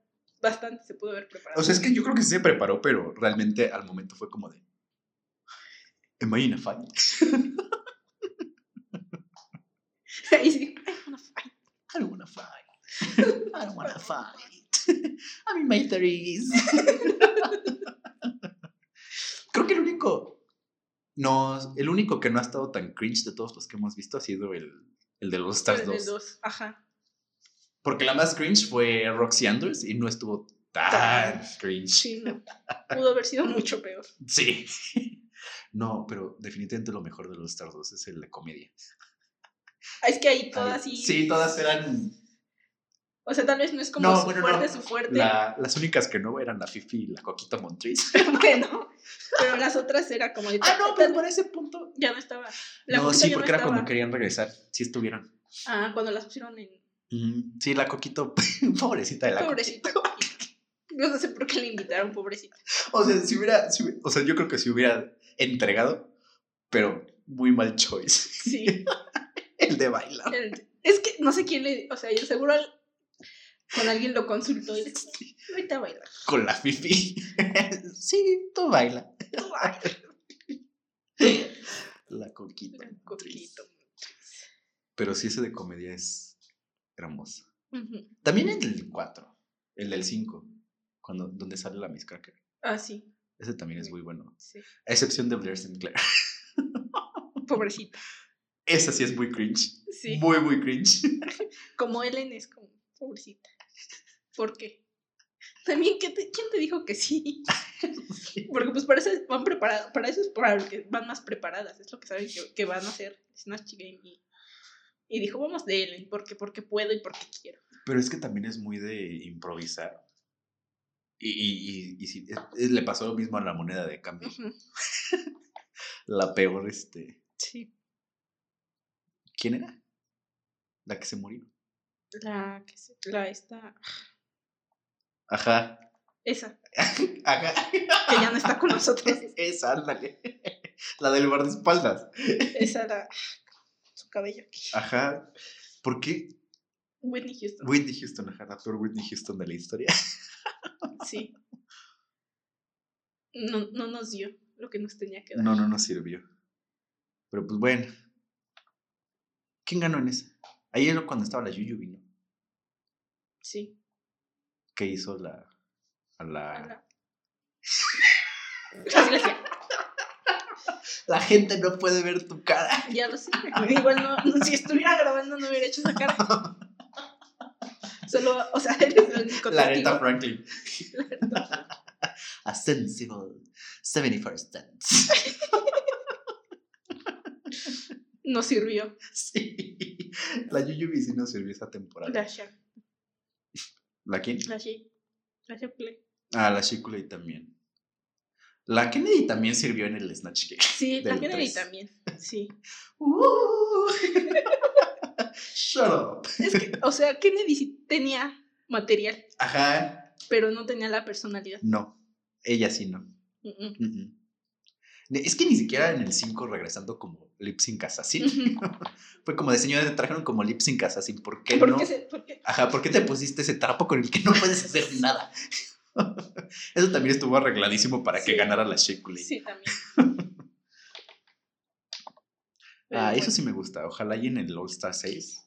bastante se pudo haber preparado. O sea, es que yo creo que sí se preparó, pero realmente al momento fue como de. Am I in a fight? I wanna fight. I don't wanna fight. I don't wanna fight. I'm in my 30s. Creo que el único. No, el único que no ha estado tan cringe de todos los que hemos visto ha sido el, el de los Stars Pero de 2. dos, Ajá. Porque la más cringe fue Roxy Andrews y no estuvo tan Tan. cringe. Sí, no. Pudo haber sido mucho peor. Sí. No, pero definitivamente lo mejor de los Stars 2 es el de comedia. Ah, Es que ahí Ay, todas sí. Sí, todas eran. O sea, tal vez no es como No, su bueno, fuerte, no. su fuerte. la- las únicas que no eran la Fifi y la Coquita Montriz. bueno, pero las otras era como de. ah, no, pero para ese punto. Ya no estaba. La no, sí, porque no era cuando querían regresar. Sí estuvieron. Ah, cuando las pusieron en. Ujú. Sí, la Coquito. Pobrecita de la Pobrecita. Coquita. No sé por qué le invitaron, pobrecita. O sea, si hubiera, si hubiera- o sea, yo creo que si hubiera entregado, pero muy mal choice. Sí. El de bailar. El- es que no sé quién le. O sea, yo seguro con alguien lo consultó y le dijo, ahorita a bailar. Con la fifi. sí, tú baila. La coquita. Coquito. Pero sí, ese de comedia es hermoso. También el del 4, el del 5, cuando, donde sale la Miss Cracker. Ah, sí. Ese también es muy bueno. sí. A excepción de Blair Sinclair. Pobrecita. Esa sí es muy cringe. Sí. Muy, muy cringe. Como Ellen es como, pobrecita. ¿Por qué? También, ¿qué te- ¿quién te dijo que sí? Porque pues para eso van preparadas, para eso es para que van más preparadas, es lo que saben que, que van a hacer Snatch Game y, y dijo, vamos de Ellen, porque, porque puedo y porque quiero. Pero es que también es muy de improvisar. Y, y, y, y sí, es- es- le pasó lo mismo a la moneda de cambio. La peor, este. Sí. ¿Quién era? La que se murió. La que se, la esta, Ajá. esa, Ajá. que ya no está con nosotros. Esa, ándale. La del guardaespaldas. Esa la, su cabello aquí. Ajá. ¿Por qué Whitney Houston. Whitney Houston, ajá, la peor Whitney Houston de la historia? Sí. No, no nos dio lo que nos tenía que dar. No, no nos sirvió. Pero pues bueno. ¿Quién ganó en esa? Ahí era cuando estaba la Yuyubi, ¿no? Sí. Que hizo la. A la. a la- gente no puede ver tu cara. Ya lo sé. Igual no, no- si estuviera grabando no hubiera hecho esa cara. Solo, o sea, eres el único La testigo. Aretha Franklin. A sensible 71st dance. No sirvió. Sí. La Yuyubi sí nos sirvió esa temporada. La Sha. ¿La quién? La She. La. Ah, la Shikulei también. La Kennedy también sirvió en el Snatch Game. Sí, la Kennedy también. Sí. Uh. Shut up. Es que, o sea, Kennedy sí tenía material, Ajá. pero no tenía la personalidad. No. Ella sí no. Mm. Es que ni siquiera en el 5 regresando como Lip Sync Assassin. Ujú. Fue como de señores, te trajeron como Lip Sync Assassin. ¿Por qué ¿Por no? qué se- por qué? Ajá, ¿por qué te pusiste ese trapo con el que no puedes hacer nada? Eso también estuvo arregladísimo para que ganara la Shikulei. Sí, también. Ah, eso sí me gusta. Ojalá y en el All Star 6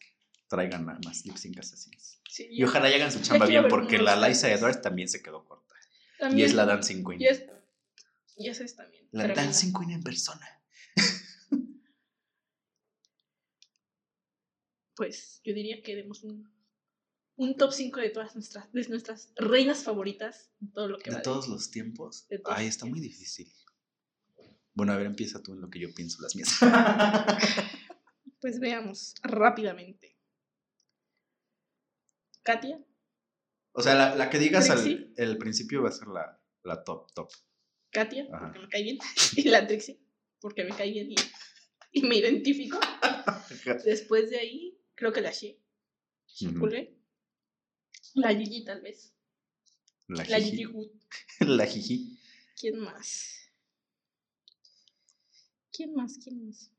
traigan más Lip Sync Assassins. Sí, Y ojalá y hagan su chamba bien, porque la Liza 6. Edwards también se quedó corta. Y también- es la Dancing Queen. Y es, y esa es también. La. Dancing Queen en persona. Pues yo diría que demos un, un top 5 de todas nuestras, de nuestras reinas favoritas. de Todo lo que va De todos los tiempos. Todos Ay, está muy difícil. Bueno, a ver, empieza tú en lo que yo pienso las mías. Pues veamos rápidamente. Katia, o sea, la, la que digas al el principio va a ser la, la top, top. Katia, porque me cae bien, y la Trixie, porque me cae bien y, me identifico. Después de ahí, creo que la She, la Gigi tal vez. La, Gigi. Gigi la Gigi. ¿Quién más? ¿Quién más? ¿Quién más?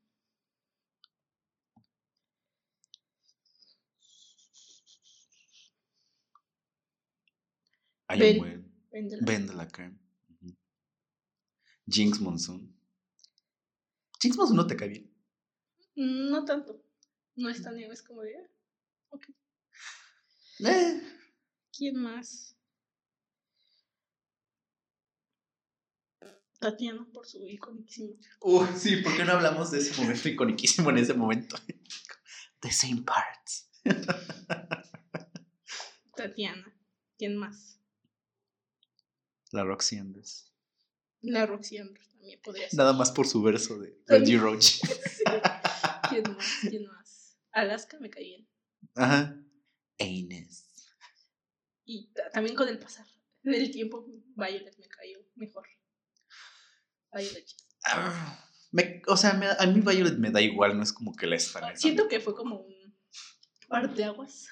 Hay un buen. Véndela. Véndela, Karen. Jinx Monsoon. Jinx Monsoon no te cae bien. No tanto. No es tan es como de. ah, Eh, ¿Quién más? Tatiana por su iconiquísimo. Uh, sí, ¿por qué no hablamos de ese momento iconiquísimo en ese momento? The same parts. Tatiana. ¿Quién más? La Roxy Andrews. La Roxy Andrews también podría ser. Nada más por su verso de. Reggie Roach. Sí. ¿Quién más? ¿Quién más? Alaska me cae bien. Ajá. Aines. Y ta- también con el pasar del tiempo, Violet me cayó mejor. Violet. Ah, me- o sea, me- a mí Violet me da igual, no es como que la estané. Siento que fue como un parteaguas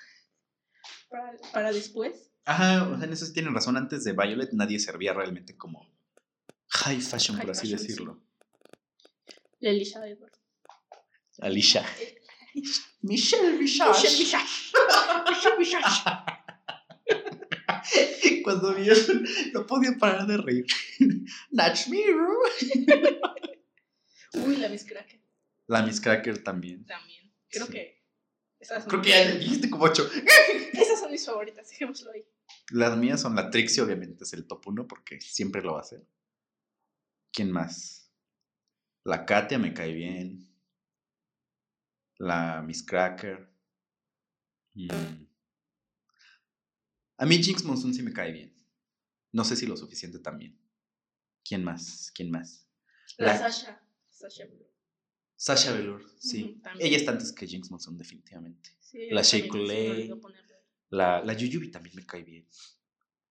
para, para después. Ajá, o sea, en eso sí tienen razón. Antes de Violet nadie servía realmente como high fashion, por así fashion, decirlo. Elisha Edwards. Alicia. Michelle Michelle Visage. Michelle Visage. Cuando vieron, no podía parar de reír. Natch Mirror. Uy, la Miss Cracker La Miss Cracker también. también. Creo Sí. que esas Creo que ya dijiste como ocho. esas son mis favoritas, dejémoslo ahí. Las mías son la Trixie, obviamente es el top uno porque siempre lo va a hacer. ¿Quién más? La Katia me cae bien. La Miss Cracker. Mm. A mí Jinx Monsoon sí me cae bien. No sé si lo suficiente también. ¿Quién más? ¿Quién más? La, La- Sasha. Sasha Blue. Sasha Velour, sí. Ella está antes que Jinx Monsoon, definitivamente. Sí, La Shea Coulee. La, la Yuyubi también me cae bien.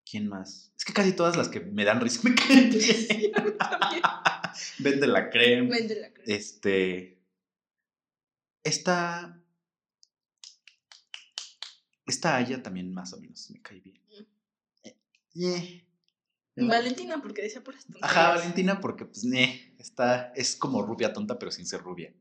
¿Quién más? Es que casi todas las que me dan risa me caen. Sí. Vende la creme. Vende la crema. Este. Esta. Esta Aya también más o menos me cae bien. Eh, eh. Valentina, porque decía por esto. Ajá, Valentina, porque pues, ne, está, es como rubia tonta, pero sin ser rubia.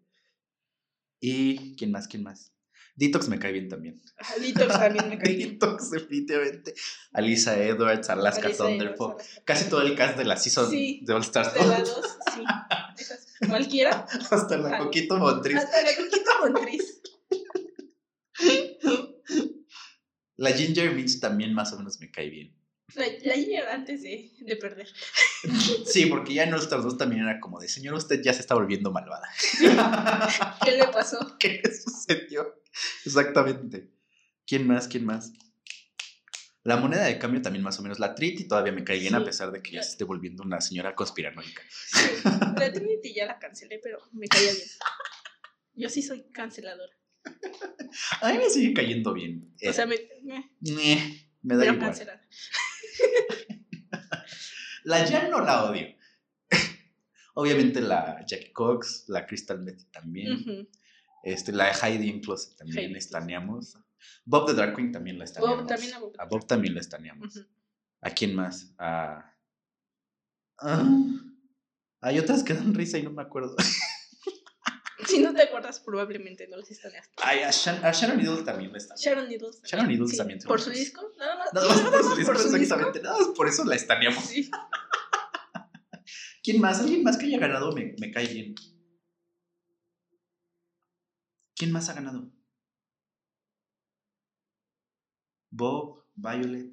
Y, ¿quién más? ¿Quién más? Detox me cae bien también. Detox también me cae bien. Detox, definitivamente. Alisa Edwards, Alaska Alisa. Edwards, Casi todo el cast de la season Sí, de All Stars De la 2, sí. Cualquiera. Hasta la Coquito Montriz. Hasta la Coquita Montriz. La Ginger Minch también más o menos me cae bien. La, la Ginger antes de, de perder. Sí, porque ya en Stars 2 también era como de, señor, usted ya se está volviendo malvada. ¿Qué le pasó? ¿Qué le sucedió? Exactamente. ¿Quién más? ¿Quién más? La moneda de cambio también más o menos. La Trinity todavía me cae bien a pesar de que ya se esté volviendo una señora conspiranoica. Sí, la Trinity ya la cancelé, pero me caía bien. Yo sí soy canceladora. A mí me sigue cayendo bien. O Eh, sea, me, me, ñe, me da pero igual. cancelada. La Jan no la odio. Obviamente la Jackie Cox, la Crystal Meth también. Este, la de Heidi Closet también Heidi estaneamos. Bob the Dark Queen también la estaneamos. Bob, también a Bob. A Bob también la estaneamos. ¿A quién más? A... Ah, hay otras que dan risa y no me acuerdo. Si no te acuerdas, probablemente no los estaneaste. Ay, a, Shan- a Sharon Needles también la estaneamos. Sharon Needles. Sharon Needles Sí, también ¿Por su disco? Nada más. Nada más por su disco, por su disco. exactamente. Nada más por eso la estaneamos. Sí. ¿Quién más? Alguien más que haya ganado me, me cae bien. ¿Quién más ha ganado? Bob, Violet.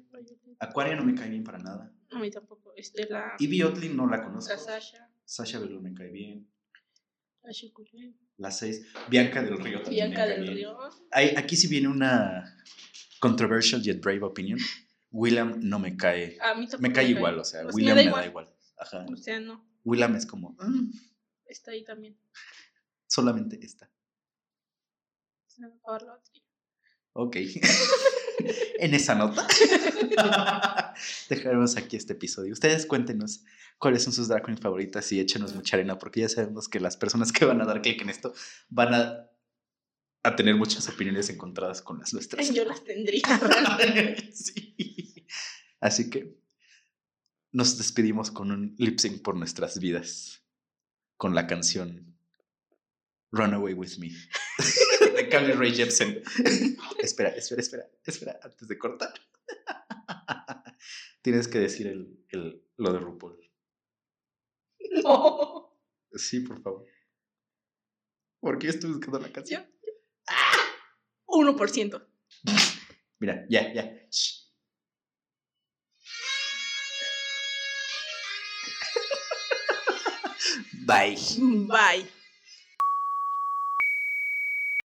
Aquaria no me cae bien para nada. A mí tampoco. Este, la, Ivy Otley no la conozco. la Sasha, Sasha Velour me cae bien. La Shikule, La 6. Bianca del Río también Bianca del. Río. Hay- aquí sí viene una controversial yet brave opinion. William no me cae. A mí Me cae igual, o sea, Pues William me me da igual. Ajá. O sea, no. William es como, "Mm, Está ahí también. solamente esta. Se me va a acabar la batería. Ok. en esa nota, dejaremos aquí este episodio. Ustedes cuéntenos cuáles son sus drag queens favoritas y échenos mucha arena, porque ya sabemos que las personas que van a dar clic en esto van a, a tener muchas opiniones encontradas con las nuestras. Yo las tendría. Sí. Así que nos despedimos con un lip sync por nuestras vidas, con la canción Run Away With Me de Carly Rae Jepsen. espera, espera, espera, espera, antes de cortar. Tienes que decir el, el, lo de RuPaul. No. Sí, por favor. ¿Por qué estoy buscando la canción? 1%. Mira, ya, ya. Shh. Bye. Bye.